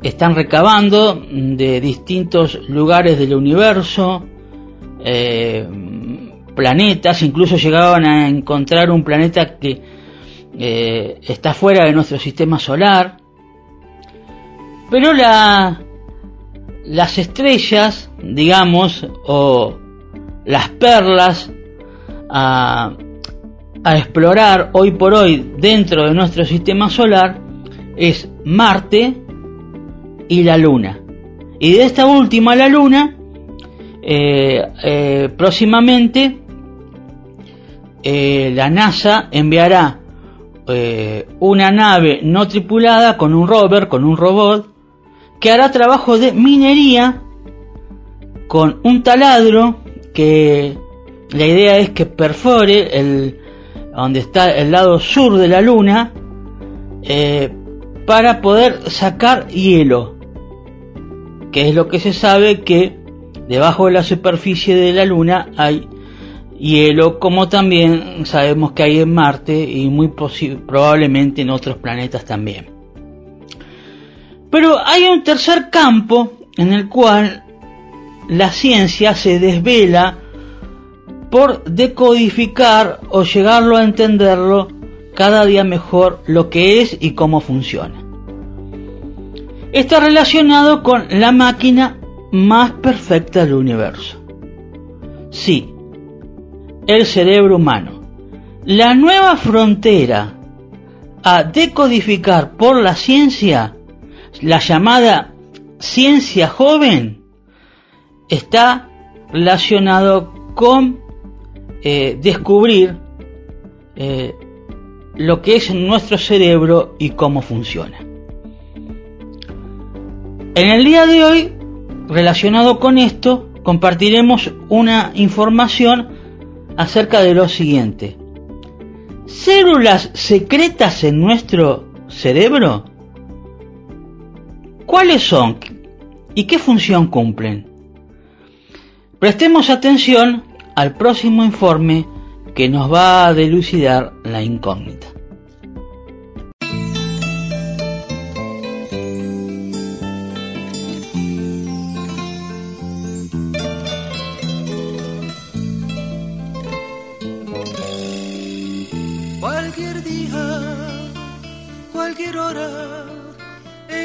están recabando de distintos lugares del universo, eh, planetas, incluso llegaban a encontrar un planeta que eh, está fuera de nuestro sistema solar. Pero la, las estrellas, digamos, o las perlas a, explorar hoy por hoy dentro de nuestro sistema solar es Marte, y la Luna. Y de esta última, la Luna, eh, eh, próximamente eh, la NASA enviará una nave no tripulada con un rover, con un robot, que hará trabajo de minería con un taladro que la idea es que perfore el donde está el lado sur de la luna para poder sacar hielo que es lo que se sabe que debajo de la superficie de la Luna hay hielo, como también sabemos que hay en Marte y muy probablemente en otros planetas también. Pero hay un tercer campo en el cual la ciencia se desvela por decodificar o llegarlo a entenderlo cada día mejor lo que es y cómo funciona está relacionado con la máquina más perfecta del universo. Sí, el cerebro humano. La nueva frontera a decodificar por la ciencia, la llamada ciencia joven, está relacionado con eh, descubrir eh, lo que es nuestro cerebro y cómo funciona. En el día de hoy, relacionado con esto, compartiremos una información acerca de lo siguiente. ¿Células secretas en nuestro cerebro? ¿Cuáles son y qué función cumplen? Prestemos atención al próximo informe que nos va a delucidar la incógnita. Cualquier día, cualquier hora,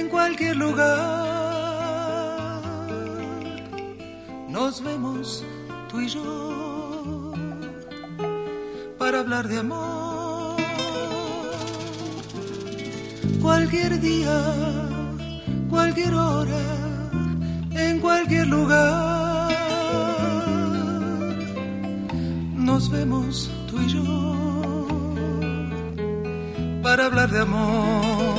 en cualquier lugar, nos vemos tú y yo para hablar de amor. Cualquier día, cualquier hora, en cualquier lugar, nos vemos tú y yo para hablar de amor,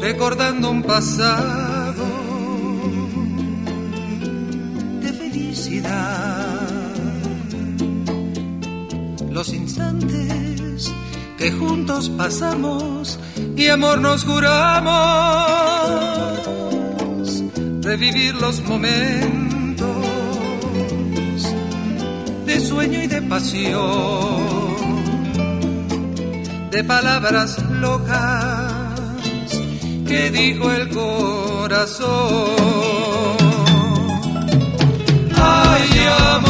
recordando un pasado de felicidad, los instantes que juntos pasamos y amor nos juramos, revivir los momentos de sueño y de pasión de palabras locas que dijo el corazón. Ay, amor,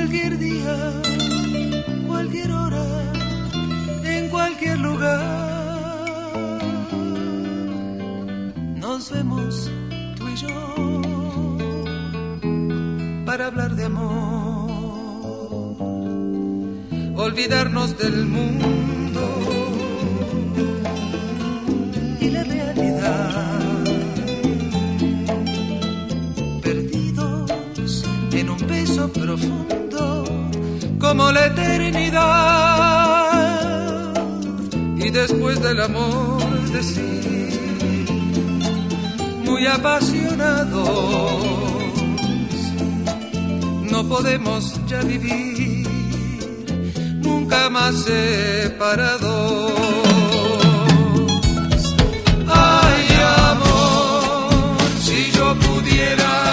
Cualquier día, cualquier hora, en cualquier lugar, nos vemos tú y yo para hablar de amor. Olvidarnos del mundo y la realidad. Como la eternidad. Y después del amor decir, muy apasionados, no podemos ya vivir nunca más separados. Ay, amor, si yo pudiera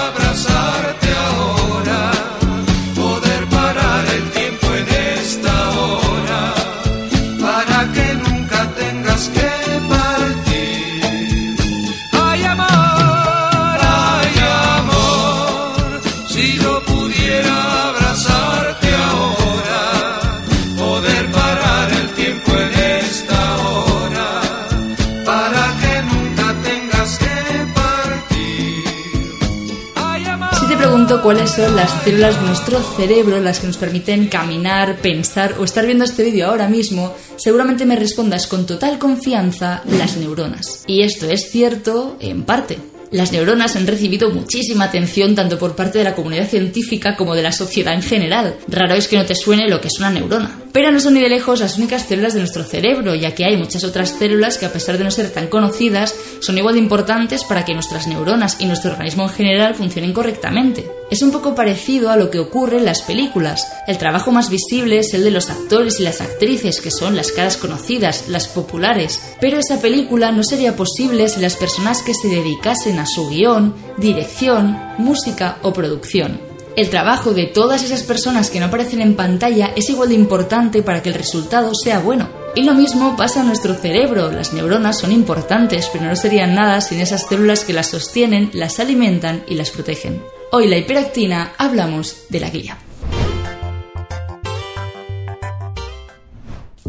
cuáles son las células de nuestro cerebro las que nos permiten caminar, pensar o estar viendo este vídeo ahora mismo, seguramente me respondas con total confianza las neuronas. Y esto es cierto en parte. Las neuronas han recibido muchísima atención tanto por parte de la comunidad científica como de la sociedad en general. Raro es que no te suene lo que es una neurona. Pero no son ni de lejos las únicas células de nuestro cerebro, ya que hay muchas otras células que a pesar de no ser tan conocidas, son igual de importantes para que nuestras neuronas y nuestro organismo en general funcionen correctamente. Es un poco parecido a lo que ocurre en las películas. El trabajo más visible es el de los actores y las actrices, que son las caras conocidas, las populares. Pero esa película no sería posible si las personas que se dedicasen a su guion, dirección, música o producción. El trabajo de todas esas personas que no aparecen en pantalla es igual de importante para que el resultado sea bueno. Y lo mismo pasa a nuestro cerebro. Las neuronas son importantes, pero no serían nada sin esas células que las sostienen, las alimentan y las protegen. Hoy la hiperactina hablamos de la guía.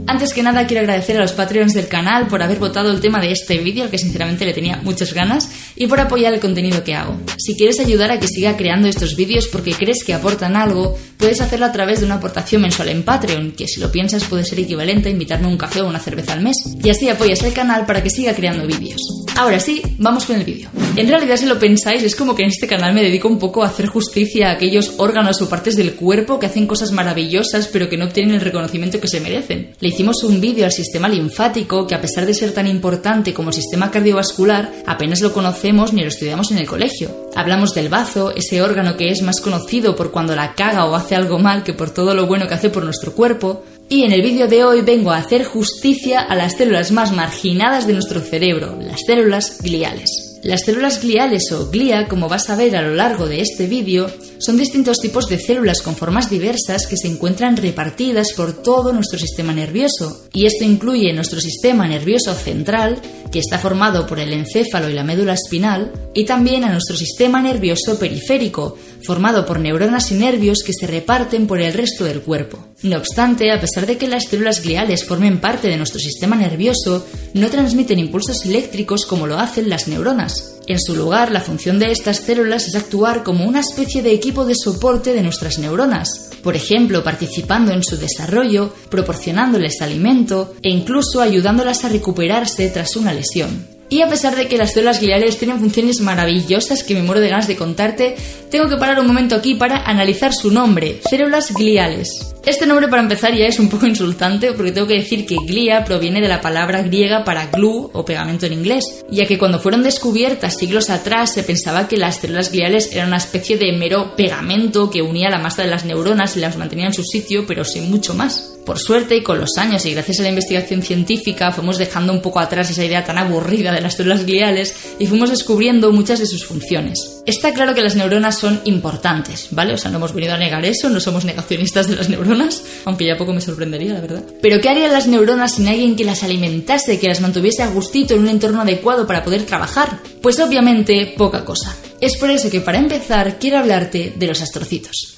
Antes que nada quiero agradecer a los Patreons del canal por haber votado el tema de este vídeo, al que sinceramente le tenía muchas ganas, y por apoyar el contenido que hago. Si quieres ayudar a que siga creando estos vídeos porque crees que aportan algo, puedes hacerlo a través de una aportación mensual en Patreon, que si lo piensas puede ser equivalente a invitarme un café o una cerveza al mes, y así apoyas el canal para que siga creando vídeos. Ahora sí, vamos con el vídeo. En realidad, si lo pensáis, es como que en este canal me dedico un poco a hacer justicia a aquellos órganos o partes del cuerpo que hacen cosas maravillosas pero que no obtienen el reconocimiento que se merecen. Le hicimos un vídeo al sistema linfático que a pesar de ser tan importante como el sistema cardiovascular, apenas lo conocemos ni lo estudiamos en el colegio. Hablamos del bazo, ese órgano que es más conocido por cuando la caga o hace algo mal que por todo lo bueno que hace por nuestro cuerpo, y en el vídeo de hoy vengo a hacer justicia a las células más marginadas de nuestro cerebro, las células gliales. Las células gliales o glía, como vas a ver a lo largo de este vídeo, son distintos tipos de células con formas diversas que se encuentran repartidas por todo nuestro sistema nervioso. Y esto incluye nuestro sistema nervioso central, que está formado por el encéfalo y la médula espinal, y también a nuestro sistema nervioso periférico, formado por neuronas y nervios que se reparten por el resto del cuerpo. No obstante, a pesar de que las células gliales formen parte de nuestro sistema nervioso, no transmiten impulsos eléctricos como lo hacen las neuronas. En su lugar, la función de estas células es actuar como una especie de equipo de soporte de nuestras neuronas, por ejemplo, participando en su desarrollo, proporcionándoles alimento e incluso ayudándolas a recuperarse tras una lesión. Y a pesar de que las células gliales tienen funciones maravillosas que me muero de ganas de contarte, tengo que parar un momento aquí para analizar su nombre, células gliales. Este nombre para empezar ya es un poco insultante porque tengo que decir que glia proviene de la palabra griega para glue o pegamento en inglés, ya que cuando fueron descubiertas siglos atrás se pensaba que las células gliales eran una especie de mero pegamento que unía la masa de las neuronas y las mantenía en su sitio, pero sin mucho más. Por suerte y con los años y gracias a la investigación científica fuimos dejando un poco atrás esa idea tan aburrida de las células gliales y fuimos descubriendo muchas de sus funciones. Está claro que las neuronas son importantes, ¿vale? O sea, no hemos venido a negar eso, no somos negacionistas de las neuronas, aunque ya poco me sorprendería, la verdad. Pero ¿qué harían las neuronas sin alguien que las alimentase, que las mantuviese a gustito en un entorno adecuado para poder trabajar? Pues obviamente poca cosa. Es por eso que para empezar quiero hablarte de los astrocitos.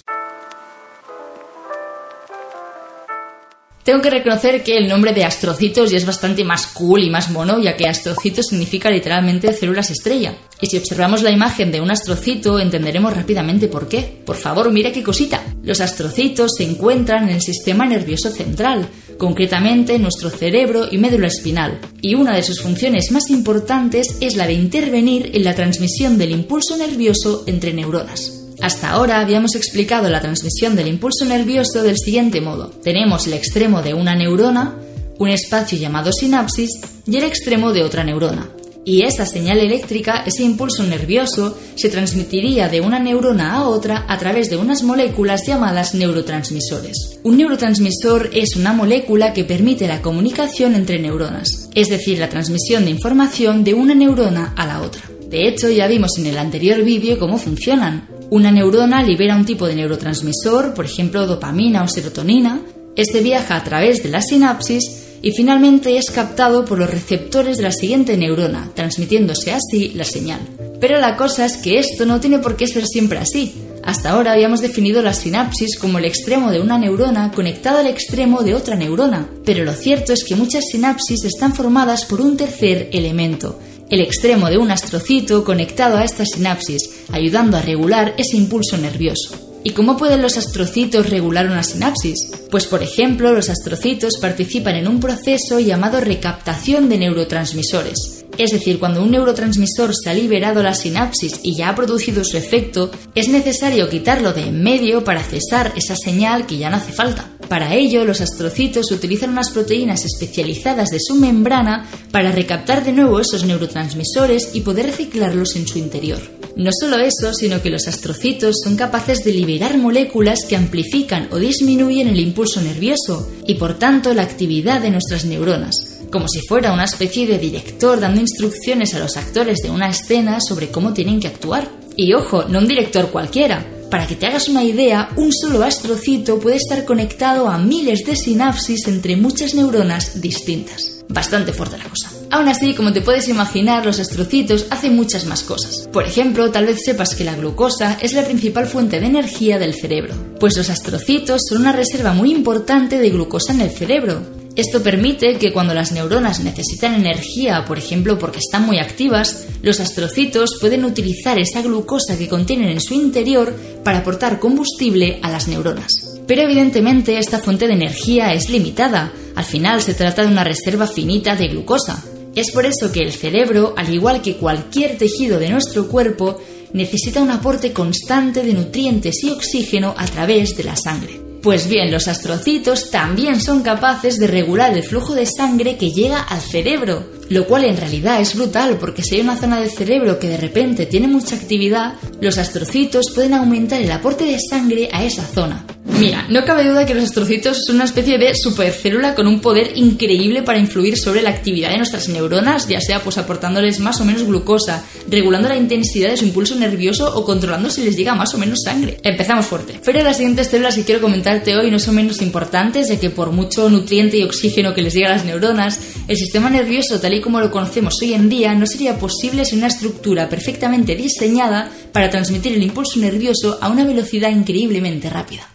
Tengo que reconocer que el nombre de astrocitos ya es bastante más cool y más mono, ya que astrocitos significa literalmente células estrella. Y si observamos la imagen de un astrocito, entenderemos rápidamente por qué. Por favor, mira qué cosita. Los astrocitos se encuentran en el sistema nervioso central, concretamente en nuestro cerebro y médula espinal. Y una de sus funciones más importantes es la de intervenir en la transmisión del impulso nervioso entre neuronas. Hasta ahora habíamos explicado la transmisión del impulso nervioso del siguiente modo. Tenemos el extremo de una neurona, un espacio llamado sinapsis y el extremo de otra neurona. Y esa señal eléctrica, ese impulso nervioso, se transmitiría de una neurona a otra a través de unas moléculas llamadas neurotransmisores. Un neurotransmisor es una molécula que permite la comunicación entre neuronas, es decir, la transmisión de información de una neurona a la otra. De hecho, ya vimos en el anterior vídeo cómo funcionan. Una neurona libera un tipo de neurotransmisor, por ejemplo dopamina o serotonina. Este viaja a través de la sinapsis y finalmente es captado por los receptores de la siguiente neurona, transmitiéndose así la señal. Pero la cosa es que esto no tiene por qué ser siempre así. Hasta ahora habíamos definido la sinapsis como el extremo de una neurona conectado al extremo de otra neurona, pero lo cierto es que muchas sinapsis están formadas por un tercer elemento, el extremo de un astrocito conectado a esta sinapsis, ayudando a regular ese impulso nervioso. ¿Y cómo pueden los astrocitos regular una sinapsis? Pues por ejemplo, los astrocitos participan en un proceso llamado recaptación de neurotransmisores. Es decir, cuando un neurotransmisor se ha liberado la sinapsis y ya ha producido su efecto, es necesario quitarlo de en medio para cesar esa señal que ya no hace falta. Para ello, los astrocitos utilizan unas proteínas especializadas de su membrana para recaptar de nuevo esos neurotransmisores y poder reciclarlos en su interior. No solo eso, sino que los astrocitos son capaces de liberar moléculas que amplifican o disminuyen el impulso nervioso y por tanto la actividad de nuestras neuronas, como si fuera una especie de director dando instrucciones a los actores de una escena sobre cómo tienen que actuar. Y ojo, no un director cualquiera, para que te hagas una idea, un solo astrocito puede estar conectado a miles de sinapsis entre muchas neuronas distintas. Bastante fuerte la cosa. Aún así, como te puedes imaginar, los astrocitos hacen muchas más cosas. Por ejemplo, tal vez sepas que la glucosa es la principal fuente de energía del cerebro, pues los astrocitos son una reserva muy importante de glucosa en el cerebro, esto permite que cuando las neuronas necesitan energía, por ejemplo porque están muy activas, los astrocitos pueden utilizar esa glucosa que contienen en su interior para aportar combustible a las neuronas. Pero evidentemente esta fuente de energía es limitada, al final se trata de una reserva finita de glucosa. Es por eso que el cerebro, al igual que cualquier tejido de nuestro cuerpo, necesita un aporte constante de nutrientes y oxígeno a través de la sangre. Pues bien, los astrocitos también son capaces de regular el flujo de sangre que llega al cerebro, lo cual en realidad es brutal porque si hay una zona del cerebro que de repente tiene mucha actividad, los astrocitos pueden aumentar el aporte de sangre a esa zona. Mira, no cabe duda que los astrocitos son una especie de supercélula con un poder increíble para influir sobre la actividad de nuestras neuronas, ya sea pues aportándoles más o menos glucosa, regulando la intensidad de su impulso nervioso o controlando si les llega más o menos sangre. Empezamos fuerte. Pero las siguientes células que quiero comentarte hoy no son menos importantes, ya que por mucho nutriente y oxígeno que les llega a las neuronas, el sistema nervioso tal y como lo conocemos hoy en día no sería posible sin una estructura perfectamente diseñada para transmitir el impulso nervioso a una velocidad increíblemente rápida.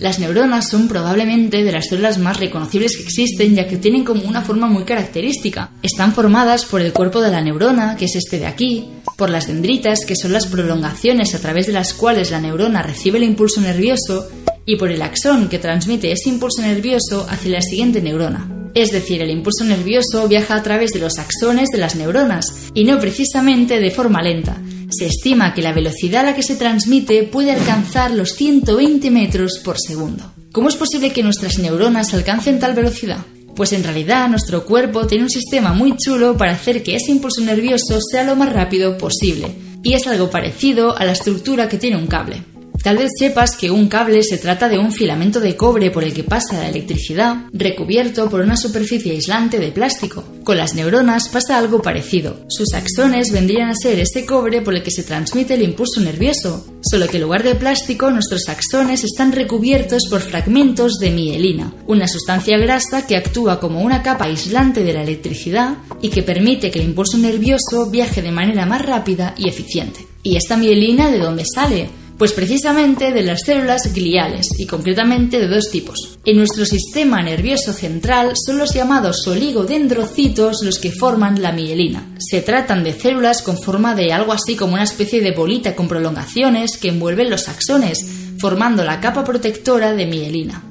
Las neuronas son probablemente de las células más reconocibles que existen ya que tienen como una forma muy característica. Están formadas por el cuerpo de la neurona, que es este de aquí, por las dendritas, que son las prolongaciones a través de las cuales la neurona recibe el impulso nervioso, y por el axón, que transmite ese impulso nervioso hacia la siguiente neurona. Es decir, el impulso nervioso viaja a través de los axones de las neuronas, y no precisamente de forma lenta, se estima que la velocidad a la que se transmite puede alcanzar los 120 metros por segundo. ¿Cómo es posible que nuestras neuronas alcancen tal velocidad? Pues en realidad nuestro cuerpo tiene un sistema muy chulo para hacer que ese impulso nervioso sea lo más rápido posible, y es algo parecido a la estructura que tiene un cable. Tal vez sepas que un cable se trata de un filamento de cobre por el que pasa la electricidad, recubierto por una superficie aislante de plástico. Con las neuronas pasa algo parecido. Sus axones vendrían a ser ese cobre por el que se transmite el impulso nervioso, solo que en lugar de plástico nuestros axones están recubiertos por fragmentos de mielina, una sustancia grasa que actúa como una capa aislante de la electricidad y que permite que el impulso nervioso viaje de manera más rápida y eficiente. ¿Y esta mielina de dónde sale? Pues precisamente de las células gliales y concretamente de dos tipos. En nuestro sistema nervioso central son los llamados oligodendrocitos los que forman la mielina. Se tratan de células con forma de algo así como una especie de bolita con prolongaciones que envuelven los axones, formando la capa protectora de mielina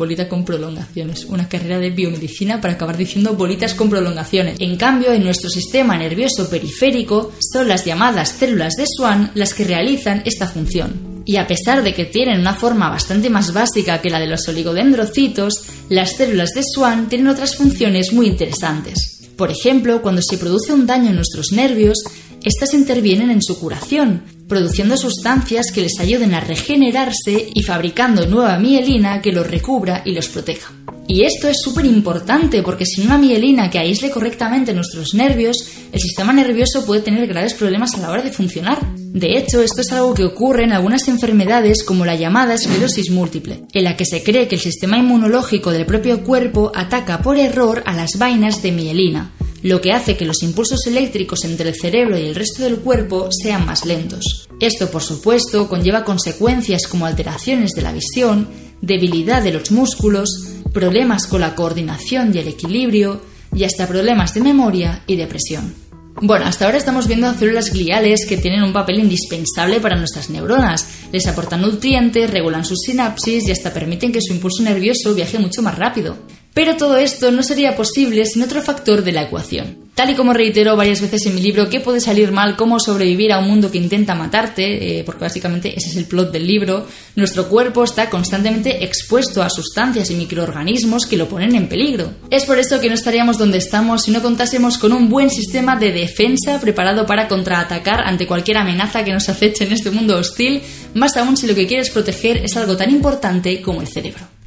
bolita con prolongaciones, una carrera de biomedicina para acabar diciendo bolitas con prolongaciones. En cambio, en nuestro sistema nervioso periférico son las llamadas células de Swann las que realizan esta función. Y a pesar de que tienen una forma bastante más básica que la de los oligodendrocitos, las células de Swann tienen otras funciones muy interesantes. Por ejemplo, cuando se produce un daño en nuestros nervios, estas intervienen en su curación, produciendo sustancias que les ayuden a regenerarse y fabricando nueva mielina que los recubra y los proteja. Y esto es súper importante porque sin una mielina que aísle correctamente nuestros nervios, el sistema nervioso puede tener graves problemas a la hora de funcionar. De hecho, esto es algo que ocurre en algunas enfermedades como la llamada esclerosis múltiple, en la que se cree que el sistema inmunológico del propio cuerpo ataca por error a las vainas de mielina, lo que hace que los impulsos eléctricos entre el cerebro y el resto del cuerpo sean más lentos. Esto, por supuesto, conlleva consecuencias como alteraciones de la visión, debilidad de los músculos, problemas con la coordinación y el equilibrio, y hasta problemas de memoria y depresión. Bueno, hasta ahora estamos viendo células gliales que tienen un papel indispensable para nuestras neuronas. Les aportan nutrientes, regulan sus sinapsis y hasta permiten que su impulso nervioso viaje mucho más rápido. Pero todo esto no sería posible sin otro factor de la ecuación. Tal y como reitero varias veces en mi libro, ¿qué puede salir mal? ¿Cómo sobrevivir a un mundo que intenta matarte? Eh, porque básicamente ese es el plot del libro. Nuestro cuerpo está constantemente expuesto a sustancias y microorganismos que lo ponen en peligro. Es por eso que no estaríamos donde estamos si no contásemos con un buen sistema de defensa preparado para contraatacar ante cualquier amenaza que nos aceche en este mundo hostil, más aún si lo que quieres proteger es algo tan importante como el cerebro.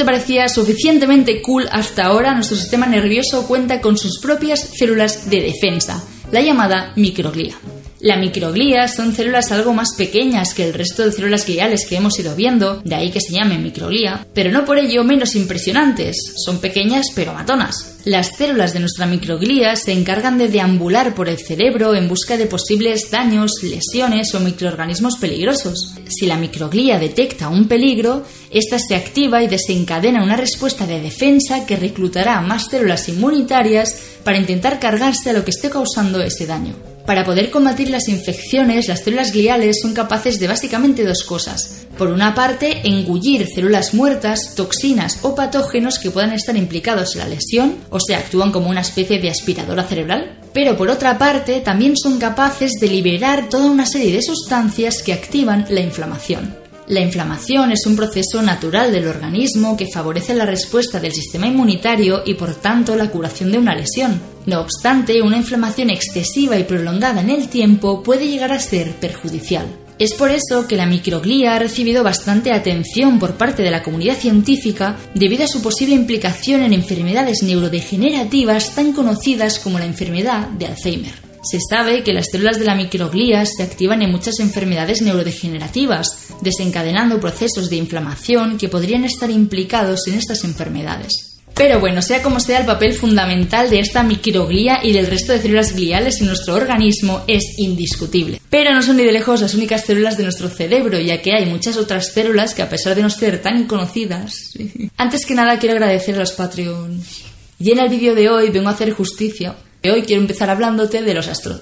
Te parecía suficientemente cool hasta ahora, nuestro sistema nervioso cuenta con sus propias células de defensa, la llamada microglía. La microglía son células algo más pequeñas que el resto de células gliales que hemos ido viendo, de ahí que se llamen microglía, pero no por ello menos impresionantes, son pequeñas pero matonas. Las células de nuestra microglía se encargan de deambular por el cerebro en busca de posibles daños, lesiones o microorganismos peligrosos. Si la microglía detecta un peligro, ésta se activa y desencadena una respuesta de defensa que reclutará más células inmunitarias para intentar cargarse a lo que esté causando ese daño. Para poder combatir las infecciones, las células gliales son capaces de básicamente dos cosas. Por una parte, engullir células muertas, toxinas o patógenos que puedan estar implicados en la lesión, o sea, actúan como una especie de aspiradora cerebral. Pero por otra parte, también son capaces de liberar toda una serie de sustancias que activan la inflamación. La inflamación es un proceso natural del organismo que favorece la respuesta del sistema inmunitario y por tanto la curación de una lesión. No obstante, una inflamación excesiva y prolongada en el tiempo puede llegar a ser perjudicial. Es por eso que la microglía ha recibido bastante atención por parte de la comunidad científica debido a su posible implicación en enfermedades neurodegenerativas tan conocidas como la enfermedad de Alzheimer. Se sabe que las células de la microglía se activan en muchas enfermedades neurodegenerativas, desencadenando procesos de inflamación que podrían estar implicados en estas enfermedades. Pero bueno, sea como sea, el papel fundamental de esta microglía y del resto de células gliales en nuestro organismo es indiscutible. Pero no son ni de lejos las únicas células de nuestro cerebro, ya que hay muchas otras células que a pesar de no ser tan conocidas... Antes que nada quiero agradecer a los Patreons. Y en el vídeo de hoy vengo a hacer justicia Hoy quiero empezar hablándote de los astros.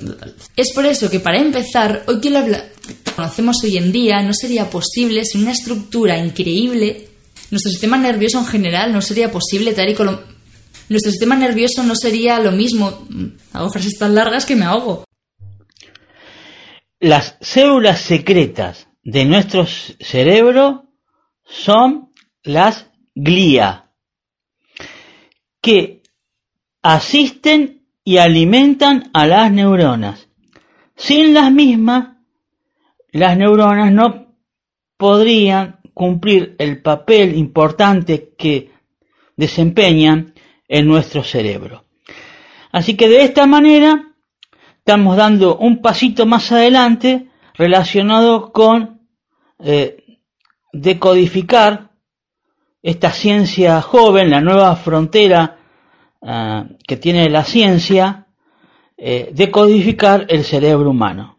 Es por eso que para empezar, hoy quiero hablar... Conocemos hoy en día no sería posible sin una estructura increíble. Nuestro sistema nervioso en general no sería posible. Nuestro sistema nervioso no sería lo mismo. Hago frases tan largas que me ahogo. Las células secretas de nuestro cerebro son las glía, que asisten y alimentan a las neuronas. Sin las mismas, las neuronas no podrían cumplir el papel importante que desempeñan en nuestro cerebro. Así que de esta manera estamos dando un pasito más adelante relacionado con eh, decodificar esta ciencia joven, la nueva frontera Ah, que tiene la ciencia eh, de codificar el cerebro humano.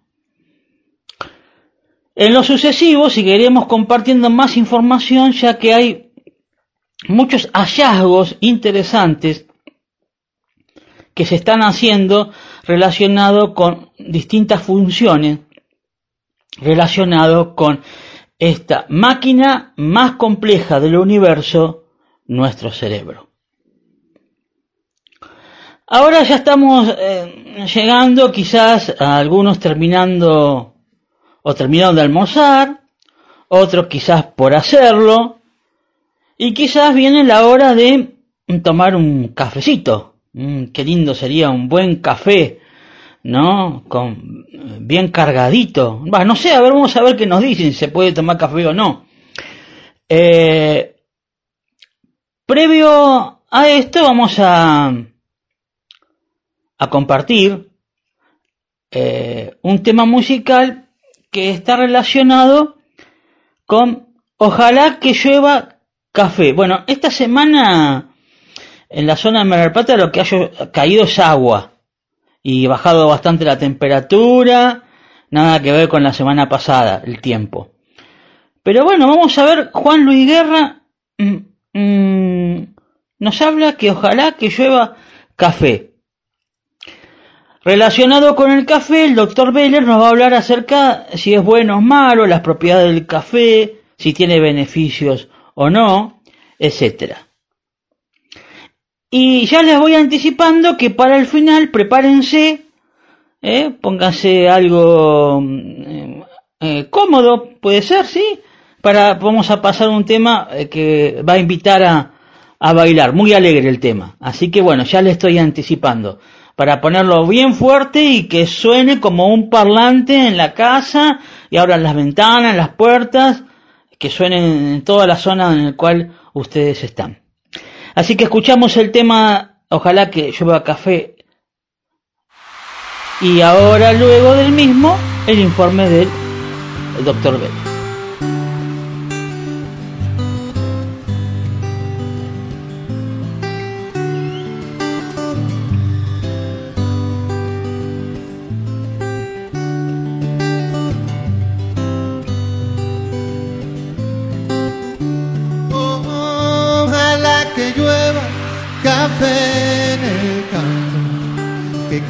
En lo sucesivo seguiremos compartiendo más información ya que hay muchos hallazgos interesantes que se están haciendo relacionados con distintas funciones relacionados con esta máquina más compleja del universo, nuestro cerebro. Ahora ya estamos eh, llegando quizás a algunos terminando o terminando de almorzar, otros quizás por hacerlo, y quizás viene la hora de tomar un cafecito. Mm, qué lindo sería un buen café, ¿no? Con bien cargadito. Va, no sé, a ver, vamos a ver qué nos dicen, si se puede tomar café o no. Eh, previo a esto vamos a a compartir eh, un tema musical que está relacionado con Ojalá que llueva café. Bueno, esta semana en la zona de Mar lo que ha caído es agua y bajado bastante la temperatura, nada que ver con la semana pasada, el tiempo. Pero bueno, vamos a ver, Juan Luis Guerra mm, mm, nos habla que ojalá que llueva café. Relacionado con el café, el doctor Beller nos va a hablar acerca si es bueno o malo, las propiedades del café, si tiene beneficios o no, etc. Y ya les voy anticipando que para el final prepárense, ¿eh? pónganse algo mm, eh, cómodo, puede ser, ¿sí? Para, vamos a pasar un tema eh, que va a invitar a, a bailar, muy alegre el tema. Así que bueno, ya le estoy anticipando para ponerlo bien fuerte y que suene como un parlante en la casa y abran las ventanas, las puertas, que suenen en toda la zona en la cual ustedes están. Así que escuchamos el tema, ojalá que llueva café. Y ahora luego del mismo, el informe del doctor Bell.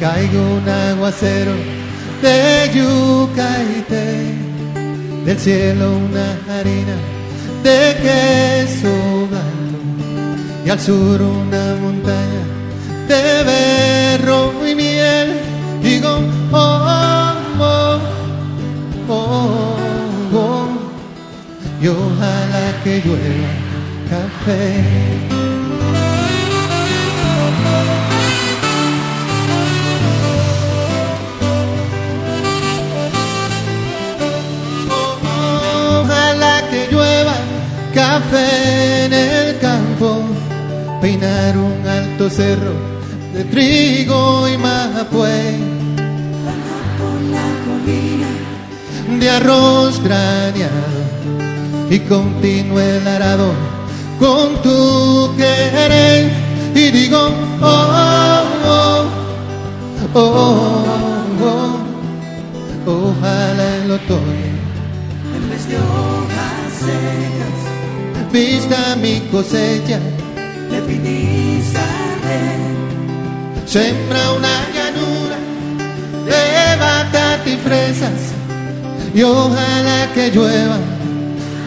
Caiga un aguacero de yuca y té, del cielo una harina de queso blanco y al sur una montaña de berro y miel. Digo, oh, oh, oh, oh, y ojalá que llueva café. En el campo, peinar un alto cerro de trigo y mapue, de arroz graneado y continúe el arado con tu querer y digo oh oh oh oh, oh. ojalá el otoño vista mi cosecha le pedí saber. Sembra una llanura de batata y fresas y ojalá que llueva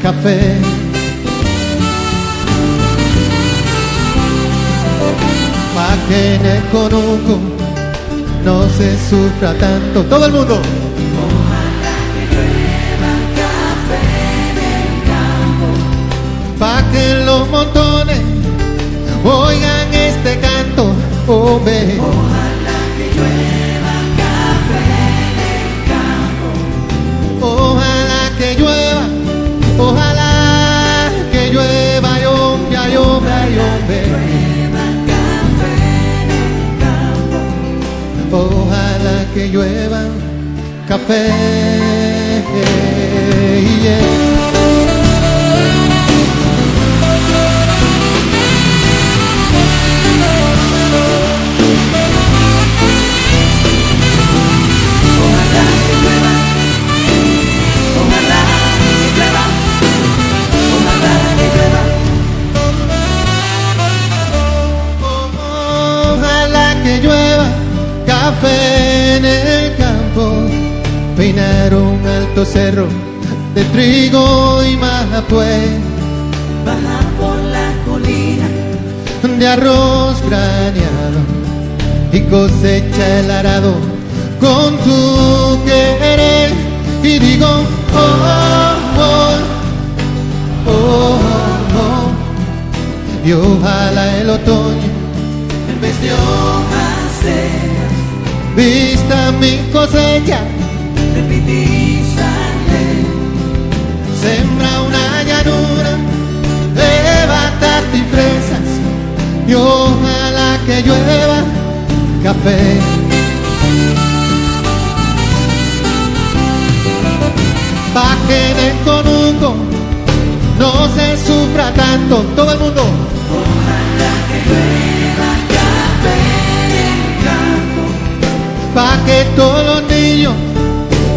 café. Pa' que en el conuco no se sufra tanto. Todo el mundo. Que los montones oigan este canto. Oh, ve. Ojalá que llueva, ojalá que llueva, yombe, yombe, yombe. Ojalá que llueva café. yeah. Café en el campo, peinar un alto cerro de trigo y mapue, Baja por la colina, de arroz graneado y cosecha el arado con tu querer. Y digo oh oh oh oh, oh. y ojalá el otoño en vez de vista mi cosecha le pedí saber. Sembra una llanura de batata y fresas y ojalá que llueva café. Pa' que en el conuco no se sufra tanto. Todo el mundo. Pa' que todos los niños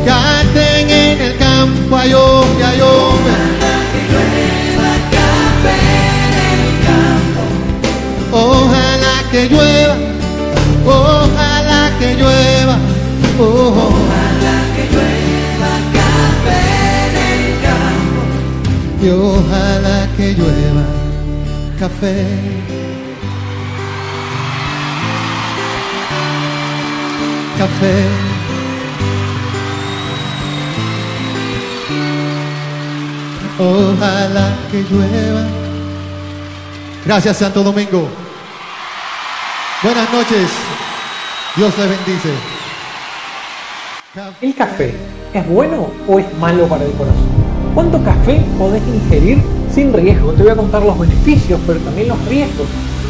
canten en el campo, ayombe, ayombe. Ojalá que llueva, ojalá que llueva, oh, y ojalá que llueva café. Ojalá que llueva. Gracias Santo Domingo. Buenas noches. Dios les bendice. ¿El café es bueno o es malo para el corazón? ¿Cuánto café podés ingerir sin riesgo? Te voy a contar los beneficios, pero también los riesgos,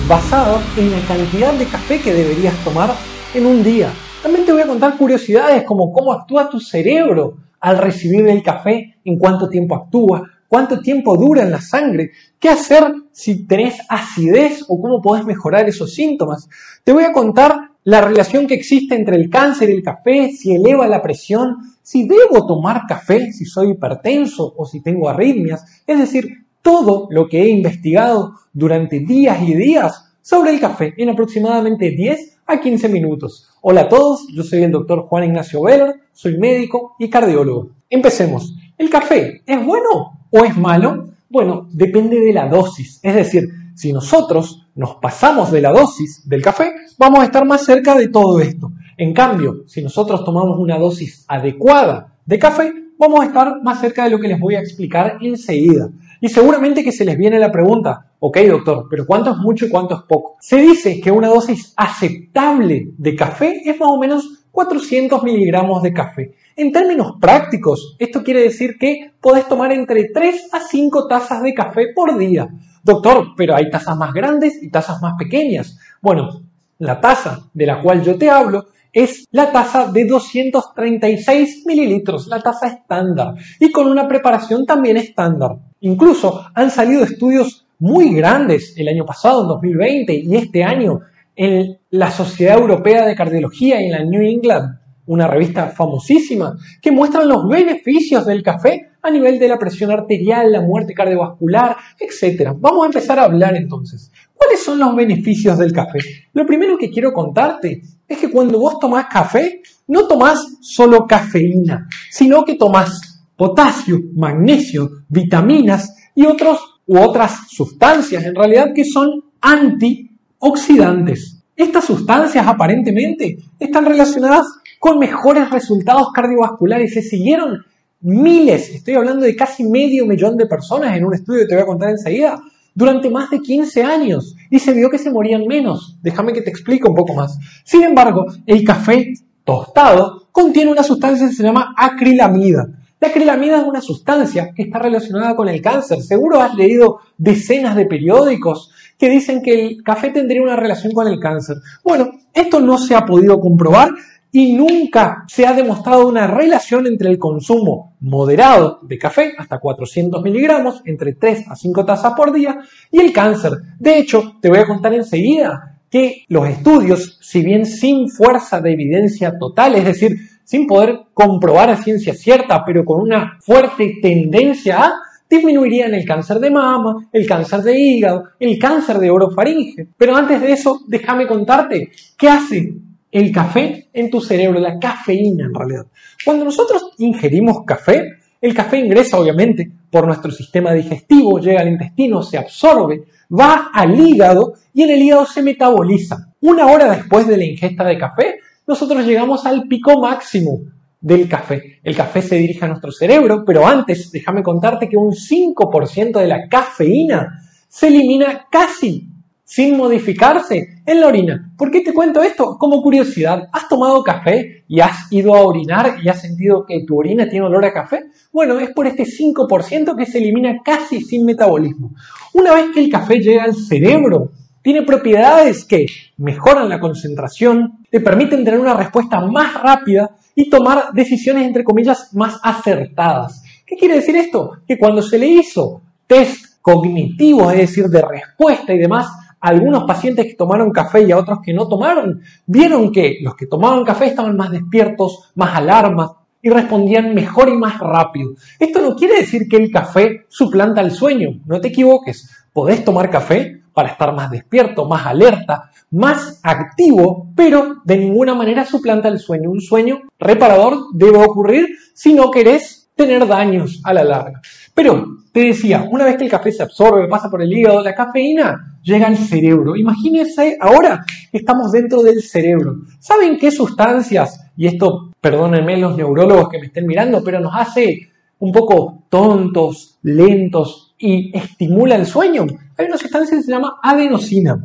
basados en la cantidad de café que deberías tomar en un día. También te voy a contar curiosidades como cómo actúa tu cerebro al recibir el café, en cuánto tiempo actúa, cuánto tiempo dura en la sangre, qué hacer si tenés acidez o cómo podés mejorar esos síntomas. Te voy a contar la relación que existe entre el cáncer y el café, si eleva la presión, si debo tomar café, si soy hipertenso o si tengo arritmias, es decir, todo lo que he investigado durante días y días sobre el café en aproximadamente 10 a 15 minutos. Hola a todos, yo soy el doctor Juan Ignacio Veller, soy médico y cardiólogo. Empecemos. ¿El café es bueno o es malo? Bueno, depende de la dosis. Es decir, si nosotros nos pasamos de la dosis del café, vamos a estar más cerca de todo esto. En cambio, si nosotros tomamos una dosis adecuada de café, vamos a estar más cerca de lo que les voy a explicar enseguida. Y seguramente que se les viene la pregunta, ok doctor, pero ¿cuánto es mucho y cuánto es poco? Se dice que una dosis aceptable de café es más o menos 400 miligramos de café. En términos prácticos, esto quiere decir que podés tomar entre 3 a 5 tazas de café por día. Doctor, pero hay tazas más grandes y tazas más pequeñas. Bueno, la taza de la cual yo te hablo es la taza de 236 mililitros, la taza estándar, y con una preparación también estándar. Incluso han salido estudios muy grandes el año pasado, en 2020, y este año en la Sociedad Europea de Cardiología y en la New England, una revista famosísima, que muestran los beneficios del café a nivel de la presión arterial, la muerte cardiovascular, etc. Vamos a empezar a hablar entonces. ¿Cuáles son los beneficios del café? Lo primero que quiero contarte es que cuando vos tomás café, no tomás solo cafeína, sino que tomás potasio, magnesio, vitaminas y otros u otras sustancias en realidad que son antioxidantes. Estas sustancias aparentemente están relacionadas con mejores resultados cardiovasculares. Se siguieron miles, estoy hablando de casi medio millón de personas en un estudio que te voy a contar enseguida, durante más de 15 años y se vio que se morían menos. Déjame que te explique un poco más. Sin embargo, el café tostado contiene una sustancia que se llama acrilamida. La acrilamida es una sustancia que está relacionada con el cáncer. Seguro has leído decenas de periódicos que dicen que el café tendría una relación con el cáncer. Bueno, esto no se ha podido comprobar y nunca se ha demostrado una relación entre el consumo moderado de café, hasta 400 miligramos, entre 3 a 5 tazas por día, y el cáncer. De hecho, te voy a contar enseguida que los estudios, si bien sin fuerza de evidencia total, es decir, sin poder comprobar a ciencia cierta, pero con una fuerte tendencia a, disminuirían el cáncer de mama, el cáncer de hígado, el cáncer de orofaringe. Pero antes de eso, déjame contarte qué hace el café en tu cerebro, la cafeína en realidad. Cuando nosotros ingerimos café, el café ingresa obviamente por nuestro sistema digestivo, llega al intestino, se absorbe, va al hígado y en el hígado se metaboliza. Una hora después de la ingesta de café, nosotros llegamos al pico máximo del café. El café se dirige a nuestro cerebro, pero antes déjame contarte que un 5% de la cafeína se elimina casi sin modificarse en la orina. ¿Por qué te cuento esto? Como curiosidad, ¿has tomado café y has ido a orinar y has sentido que tu orina tiene olor a café? Bueno, es por este 5% que se elimina casi sin metabolismo. Una vez que el café llega al cerebro, tiene propiedades que mejoran la concentración, te permiten tener una respuesta más rápida y tomar decisiones, entre comillas, más acertadas. ¿Qué quiere decir esto? Que cuando se le hizo test cognitivos, es decir, de respuesta y demás, algunos pacientes que tomaron café y a otros que no tomaron, vieron que los que tomaban café estaban más despiertos, más alarmas y respondían mejor y más rápido. Esto no quiere decir que el café suplanta el sueño, no te equivoques. Podés tomar café para estar más despierto, más alerta, más activo, pero de ninguna manera suplanta el sueño. Un sueño reparador debe ocurrir si no querés tener daños a la larga. Pero te decía, una vez que el café se absorbe, pasa por el hígado, la cafeína llega al cerebro. Imagínense ahora estamos dentro del cerebro. ¿Saben qué sustancias? Y esto, perdónenme los neurólogos que me estén mirando, pero nos hace un poco tontos, lentos y estimula el sueño. Hay una sustancia que se llama adenosina,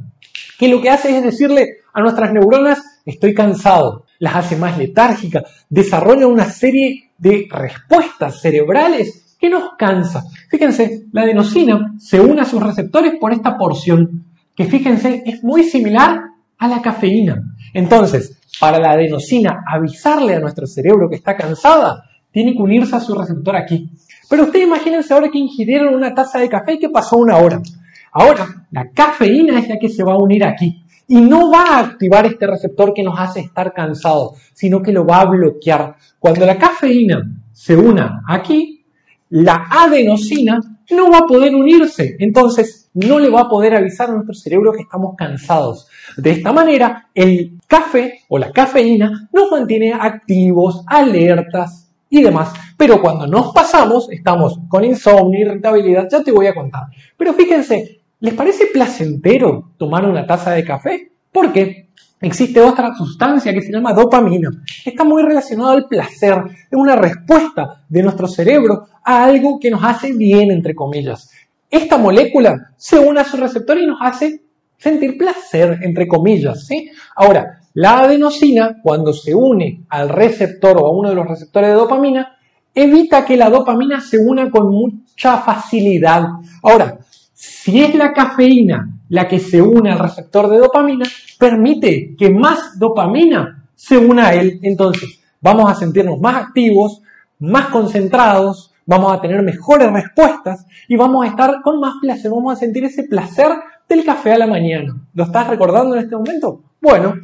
que lo que hace es decirle a nuestras neuronas, estoy cansado, las hace más letárgicas, desarrolla una serie de respuestas cerebrales ¿Qué nos cansa? Fíjense, la adenosina se une a sus receptores por esta porción, que fíjense, es muy similar a la cafeína. Entonces, para la adenosina avisarle a nuestro cerebro que está cansada, tiene que unirse a su receptor aquí. Pero ustedes imagínense ahora que ingirieron una taza de café y que pasó una hora. Ahora, la cafeína es la que se va a unir aquí. Y no va a activar este receptor que nos hace estar cansados, sino que lo va a bloquear. Cuando la cafeína se una aquí, la adenosina no va a poder unirse. Entonces, no le va a poder avisar a nuestro cerebro que estamos cansados. De esta manera, el café o la cafeína nos mantiene activos, alertas y demás. Pero cuando nos pasamos, estamos con insomnio, irritabilidad, ya te voy a contar. Pero fíjense, ¿les parece placentero tomar una taza de café? ¿Por qué? Existe otra sustancia que se llama dopamina. Está muy relacionado al placer. Es una respuesta de nuestro cerebro a algo que nos hace bien, entre comillas. Esta molécula se une a su receptor y nos hace sentir placer, entre comillas. Ahora, la adenosina, cuando se une al receptor o a uno de los receptores de dopamina, evita que la dopamina se una con mucha facilidad. Ahora, si es la cafeína la que se une al receptor de dopamina, permite que más dopamina se una a él. Entonces, vamos a sentirnos más activos, más concentrados, vamos a tener mejores respuestas y vamos a estar con más placer, vamos a sentir ese placer del café a la mañana. ¿Lo estás recordando en este momento? Bueno,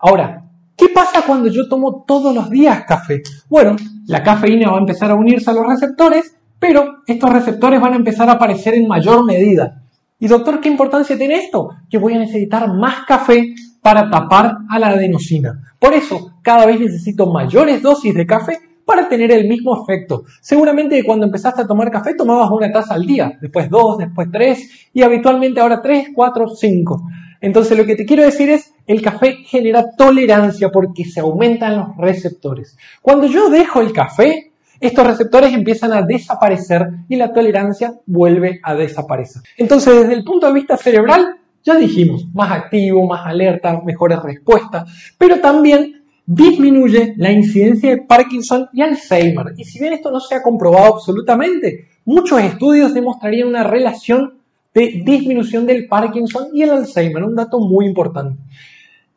ahora, ¿qué pasa cuando yo tomo todos los días café? Bueno, la cafeína va a empezar a unirse a los receptores, pero estos receptores van a empezar a aparecer en mayor medida. Y doctor, ¿qué importancia tiene esto? Que voy a necesitar más café para tapar a la adenosina. Por eso, cada vez necesito mayores dosis de café para tener el mismo efecto. Seguramente cuando empezaste a tomar café tomabas una taza al día, después dos, después tres y habitualmente ahora tres, cuatro, cinco. Entonces lo que te quiero decir es, el café genera tolerancia porque se aumentan los receptores. Cuando yo dejo el café, estos receptores empiezan a desaparecer y la tolerancia vuelve a desaparecer. Entonces, desde el punto de vista cerebral, ya dijimos, más activo, más alerta, mejores respuestas, pero también disminuye la incidencia de Parkinson y Alzheimer. Y si bien esto no se ha comprobado absolutamente, muchos estudios demostrarían una relación de disminución del Parkinson y el Alzheimer, un dato muy importante.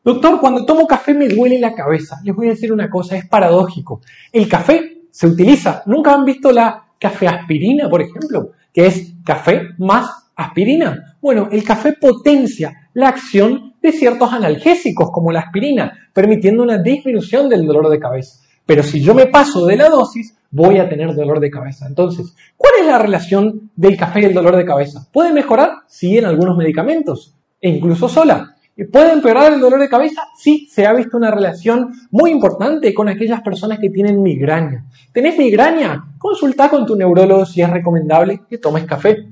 Doctor, cuando tomo café me duele la cabeza. Les voy a decir una cosa, es paradójico. El café se utiliza. ¿Nunca han visto la café aspirina, por ejemplo? Que es café más aspirina. Bueno, el café potencia la acción de ciertos analgésicos como la aspirina, permitiendo una disminución del dolor de cabeza. Pero si yo me paso de la dosis, voy a tener dolor de cabeza. Entonces, ¿cuál es la relación del café y el dolor de cabeza? ¿Puede mejorar? Sí, en algunos medicamentos, e incluso sola. ¿Puede empeorar el dolor de cabeza? Sí, se ha visto una relación muy importante con aquellas personas que tienen migraña. ¿Tenés migraña? Consulta con tu neurólogo si es recomendable que tomes café.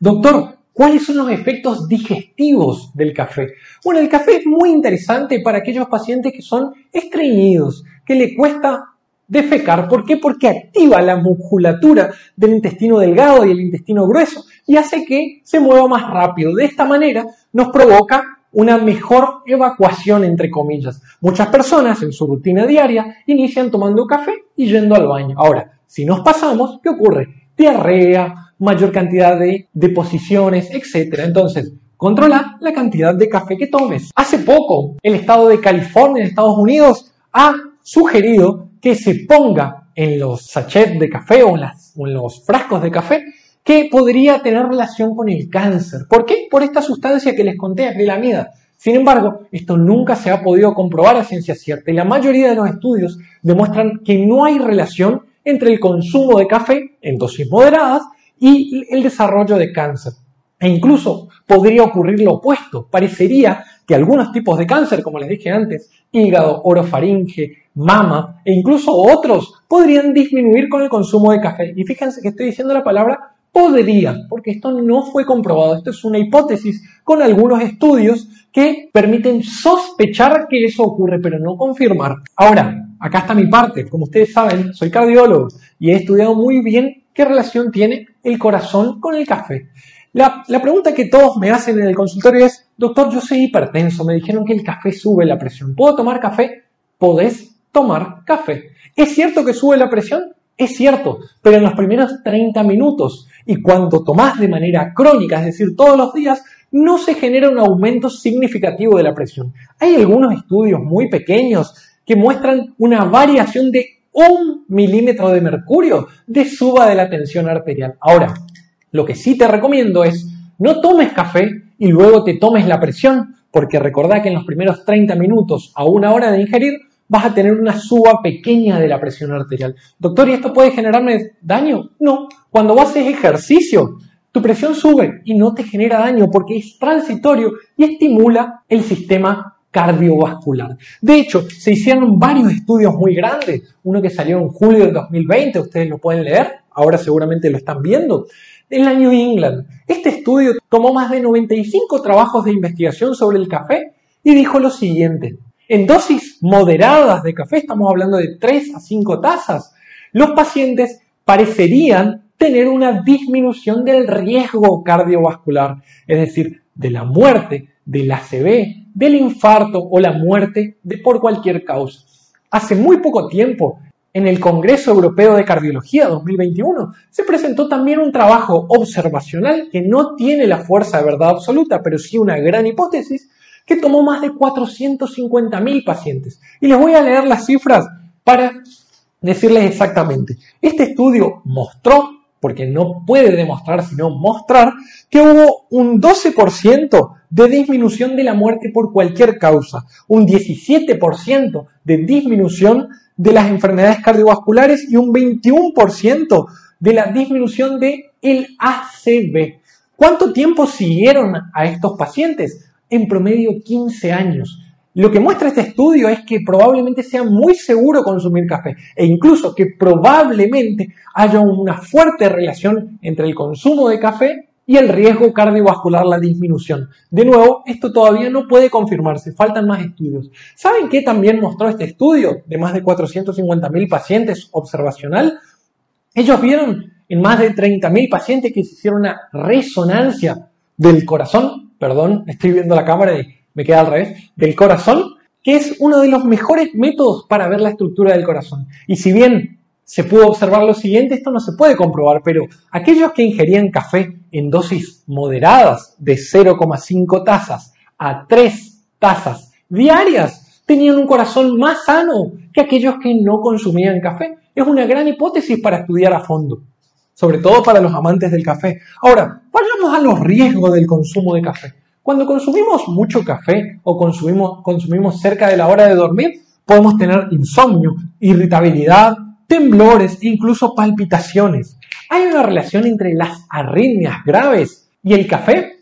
Doctor, ¿cuáles son los efectos digestivos del café? Bueno, el café es muy interesante para aquellos pacientes que son estreñidos, que le cuesta defecar. ¿Por qué? Porque activa la musculatura del intestino delgado y el intestino grueso y hace que se mueva más rápido. De esta manera nos provoca una mejor evacuación, entre comillas. Muchas personas en su rutina diaria inician tomando café y yendo al baño. Ahora, si nos pasamos, ¿qué ocurre? Diarrea, mayor cantidad de deposiciones, etc. Entonces, controla la cantidad de café que tomes. Hace poco, el estado de California, en Estados Unidos, ha sugerido que se ponga en los sachets de café o en, o en los frascos de café que podría tener relación con el cáncer. ¿Por qué? Por esta sustancia que les conté, acrilamida. Sin embargo, esto nunca se ha podido comprobar a ciencia cierta y la mayoría de los estudios demuestran que no hay relación entre el consumo de café en dosis moderadas y el desarrollo de cáncer. E incluso podría ocurrir lo opuesto. Parecería que algunos tipos de cáncer, como les dije antes, hígado, orofaringe, mama e incluso otros, podrían disminuir con el consumo de café. Y fíjense que estoy diciendo la palabra podría, porque esto no fue comprobado, esto es una hipótesis con algunos estudios que permiten sospechar que eso ocurre, pero no confirmar. Ahora, acá está mi parte, como ustedes saben, soy cardiólogo y he estudiado muy bien qué relación tiene el corazón con el café. La, pregunta que todos me hacen en el consultorio es, doctor, yo soy hipertenso, me dijeron que el café sube la presión. ¿Puedo tomar café? Podés tomar café. ¿Es cierto que sube la presión? Es cierto, pero en los primeros 30 minutos y cuando tomás de manera crónica, es decir, todos los días, no se genera un aumento significativo de la presión. Hay algunos estudios muy pequeños que muestran una variación de un milímetro de mercurio de suba de la tensión arterial. Ahora, lo que sí te recomiendo es no tomes café y luego te tomes la presión, porque recordá que en los primeros 30 minutos a una hora de ingerir vas a tener una suba pequeña de la presión arterial. Doctor, ¿y esto puede generarme daño? No. Cuando vos haces ejercicio, tu presión sube y no te genera daño porque es transitorio y estimula el sistema cardiovascular. De hecho, se hicieron varios estudios muy grandes, uno que salió en julio del 2020, ustedes lo pueden leer, ahora seguramente lo están viendo, en la New England. Este estudio tomó más de 95 trabajos de investigación sobre el café y dijo lo siguiente. En dosis moderadas de café, estamos hablando de 3 a 5 tazas, los pacientes parecerían tener una disminución del riesgo cardiovascular, es decir, de la muerte, del ACV, del infarto o la muerte de por cualquier causa. Hace muy poco tiempo, en el Congreso Europeo de Cardiología 2021, se presentó también un trabajo observacional que no tiene la fuerza de verdad absoluta, pero sí una gran hipótesis, que tomó más de 450.000 pacientes. Y les voy a leer las cifras para decirles exactamente. Este estudio mostró, porque no puede demostrar sino mostrar, que hubo un 12% de disminución de la muerte por cualquier causa, un 17% de disminución de las enfermedades cardiovasculares y un 21% de la disminución de el ACV. ¿Cuánto tiempo siguieron a estos pacientes? En promedio 15 años. Lo que muestra este estudio es que probablemente sea muy seguro consumir café e incluso que probablemente haya una fuerte relación entre el consumo de café y el riesgo cardiovascular, la disminución. De nuevo, esto todavía no puede confirmarse, faltan más estudios. ¿Saben qué también mostró este estudio de más de 450.000 pacientes observacional? Ellos vieron en más de 30.000 pacientes que se hicieron una resonancia del corazón, perdón, estoy viendo la cámara y me queda al revés, del corazón, que es uno de los mejores métodos para ver la estructura del corazón. Y si bien se pudo observar lo siguiente, esto no se puede comprobar, pero aquellos que ingerían café en dosis moderadas de 0,5 tazas a 3 tazas diarias tenían un corazón más sano que aquellos que no consumían café. Es una gran hipótesis para estudiar a fondo, sobre todo para los amantes del café. Ahora, vayamos a los riesgos del consumo de café. Cuando consumimos mucho café o consumimos, consumimos cerca de la hora de dormir, podemos tener insomnio, irritabilidad, temblores e incluso palpitaciones. ¿Hay una relación entre las arritmias graves y el café?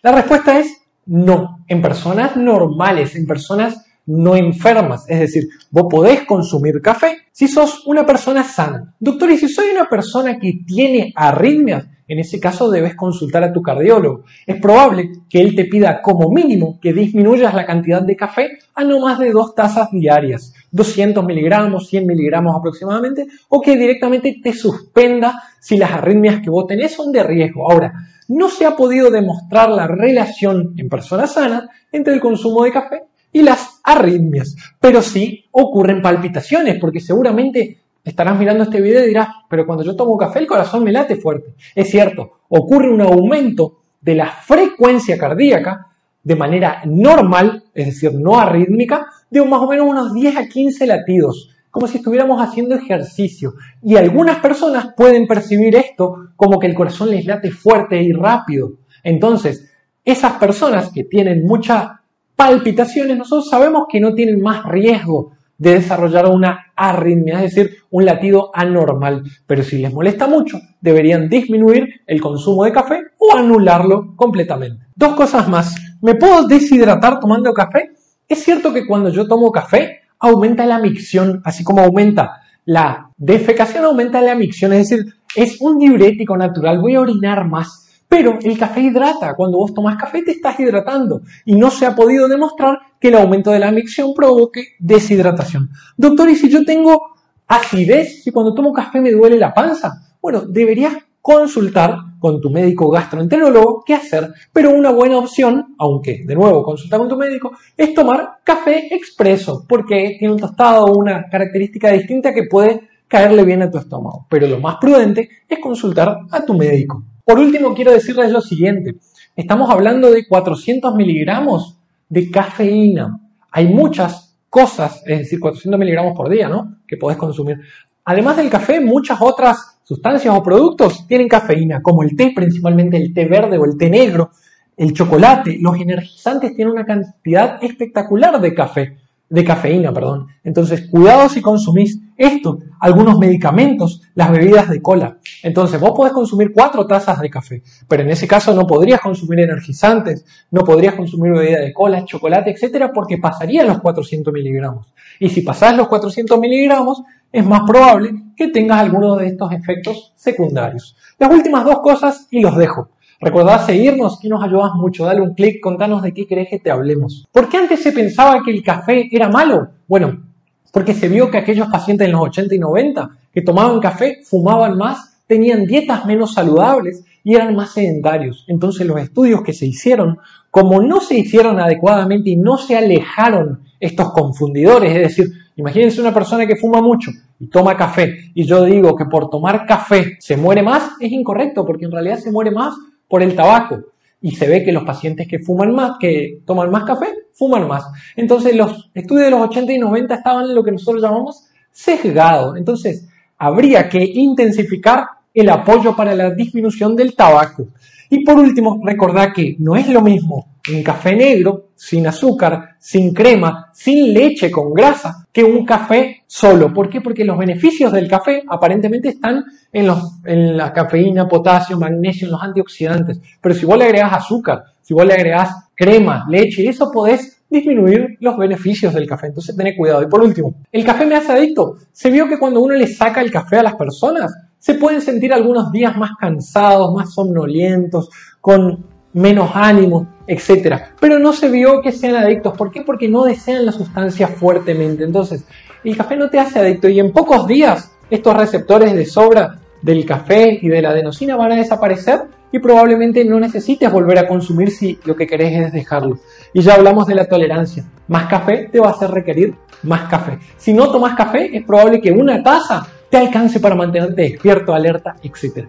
La respuesta es no. En personas normales, en personas no enfermas. Es decir, vos podés consumir café si sos una persona sana. Doctor, y si soy una persona que tiene arritmias, en ese caso debes consultar a tu cardiólogo. Es probable que él te pida como mínimo que disminuyas la cantidad de café a no más de dos tazas diarias, 200 miligramos, 100 miligramos aproximadamente, o que directamente te suspenda si las arritmias que vos tenés son de riesgo. Ahora, no se ha podido demostrar la relación en personas sanas entre el consumo de café y las arritmias, pero sí ocurren palpitaciones, porque seguramente estarás mirando este video y dirás, pero cuando yo tomo café el corazón me late fuerte. Es cierto, ocurre un aumento de la frecuencia cardíaca de manera normal, es decir, no arrítmica, de más o menos unos 10 a 15 latidos, como si estuviéramos haciendo ejercicio. Y algunas personas pueden percibir esto como que el corazón les late fuerte y rápido. Entonces, esas personas que tienen muchas palpitaciones, nosotros sabemos que no tienen más riesgo de desarrollar una arritmia, es decir, un latido anormal. Pero si les molesta mucho, deberían disminuir el consumo de café o anularlo completamente. Dos cosas más. ¿Me puedo deshidratar tomando café? Es cierto que cuando yo tomo café, aumenta la micción, así como aumenta la defecación, aumenta la micción, es decir, es un diurético natural, voy a orinar más. Pero el café hidrata. Cuando vos tomas café te estás hidratando. Y no se ha podido demostrar que el aumento de la micción provoque deshidratación. Doctor, ¿y si yo tengo acidez? Si cuando tomo café me duele la panza. Bueno, deberías consultar con tu médico gastroenterólogo qué hacer. Pero una buena opción, aunque de nuevo consulta con tu médico, es tomar café expreso, porque tiene un tostado o una característica distinta que puede caerle bien a tu estómago. Pero lo más prudente es consultar a tu médico. Por último, quiero decirles lo siguiente. Estamos hablando de 400 miligramos de cafeína. Hay muchas cosas, es decir, 400 miligramos por día, ¿no? Que podés consumir. Además del café, muchas otras sustancias o productos tienen cafeína, como el té, principalmente el té verde o el té negro, el chocolate. Los energizantes tienen una cantidad espectacular de café. de cafeína, perdón. Entonces, cuidado si consumís esto, algunos medicamentos, las bebidas de cola. Entonces, vos podés consumir cuatro tazas de café, pero en ese caso no podrías consumir energizantes, no podrías consumir bebida de cola, chocolate, etcétera, porque pasarían los 400 miligramos. Y si pasás los 400 miligramos, es más probable que tengas alguno de estos efectos secundarios. Las últimas dos cosas y los dejo. Recordad seguirnos y nos ayudas mucho. Dale un clic, contanos de qué querés que te hablemos. ¿Por qué antes se pensaba que el café era malo? Bueno, porque se vio que aquellos pacientes en los 80 y 90 que tomaban café fumaban más, tenían dietas menos saludables y eran más sedentarios. Entonces los estudios que se hicieron, como no se hicieron adecuadamente y no se alejaron estos confundidores, es decir, imagínense una persona que fuma mucho y toma café y yo digo que por tomar café se muere más, es incorrecto porque en realidad se muere más por el tabaco. Y se ve que los pacientes que fuman más, que toman más café, fuman más. Entonces los estudios de los 80 y 90 estaban en lo que nosotros llamamos sesgados. Entonces habría que intensificar el apoyo para la disminución del tabaco. Y por último, recordad que no es lo mismo un café negro, sin azúcar, sin crema, sin leche con grasa, que un café solo. ¿Por qué? Porque los beneficios del café aparentemente están en, la cafeína, potasio, magnesio, en los antioxidantes. Pero si vos le agregás azúcar, si vos le agregás crema, leche, eso podés disminuir los beneficios del café. Entonces tened cuidado. Y por último, ¿el café me hace adicto? Se vio que cuando uno le saca el café a las personas, se pueden sentir algunos días más cansados, más somnolientos, con menos ánimo, etc. Pero no se vio que sean adictos. ¿Por qué? Porque no desean la sustancia fuertemente. Entonces, el café no te hace adicto y en pocos días estos receptores de sobra del café y de la adenosina van a desaparecer y probablemente no necesites volver a consumir si lo que querés es dejarlo. Y ya hablamos de la tolerancia. Más café te va a hacer requerir más café. Si no tomas café, es probable que una taza alcance para mantenerte despierto, alerta, etc.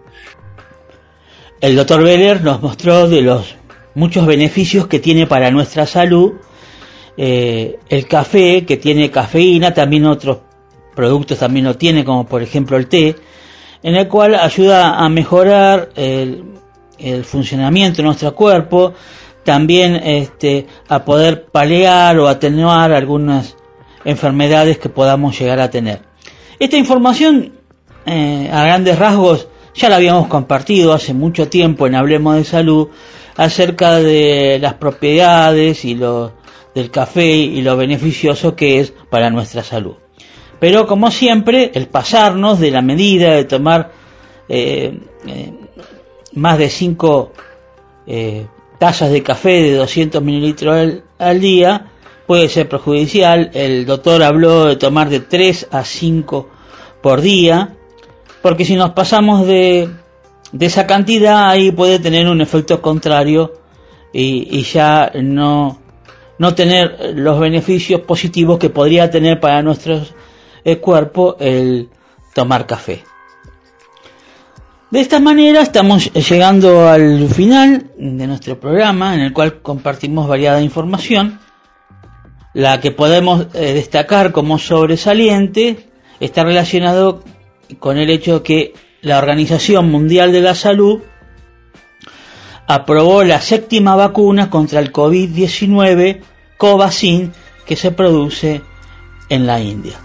El doctor Beller nos mostró de los muchos beneficios que tiene para nuestra salud eh, el café, que tiene cafeína, también otros productos también lo tiene, como por ejemplo el té, en el cual ayuda a mejorar el, el funcionamiento de nuestro cuerpo, también este, a poder paliar o atenuar algunas enfermedades que podamos llegar a tener. Esta información, eh, a grandes rasgos, ya la habíamos compartido hace mucho tiempo en Hablemos de Salud acerca de las propiedades y lo del café y lo beneficioso que es para nuestra salud. Pero como siempre, el pasarnos de la medida de tomar eh, eh, más de 5 eh, tazas de café de 200 mililitros al, día puede ser perjudicial. El doctor habló de tomar de 3 a 5 por día porque si nos pasamos de, de esa cantidad ahí puede tener un efecto contrario y, y ya no, no tener los beneficios positivos que podría tener para nuestro eh, cuerpo el tomar café. De esta manera estamos llegando al final de nuestro programa en el cual compartimos variada información. La que podemos eh, destacar como sobresaliente está relacionado con el hecho que la Organización Mundial de la Salud aprobó la séptima vacuna contra el COVID-19 Covaxin que se produce en la India.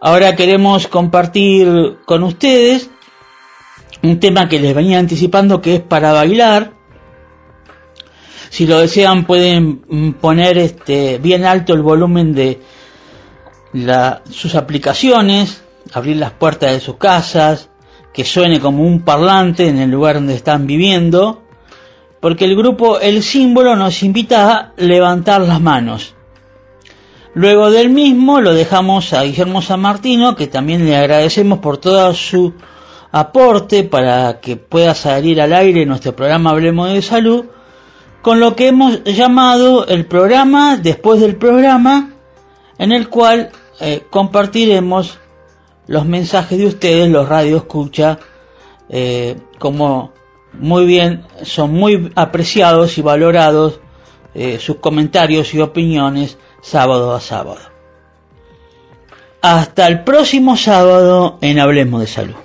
Ahora queremos compartir con ustedes un tema que les venía anticipando que es para bailar. Si lo desean pueden poner este bien alto el volumen de la, sus aplicaciones, abrir las puertas de sus casas, que suene como un parlante en el lugar donde están viviendo, porque el grupo El Símbolo nos invita a levantar las manos. Luego del mismo lo dejamos a Guillermo San Martino, que también le agradecemos por todo su aporte para que pueda salir al aire nuestro programa Hablemos de Salud, con lo que hemos llamado el programa después del programa, en el cual eh, compartiremos los mensajes de ustedes, los radio escucha, eh, como muy bien, son muy apreciados y valorados eh, sus comentarios y opiniones sábado a sábado. Hasta el próximo sábado en Hablemos de Salud.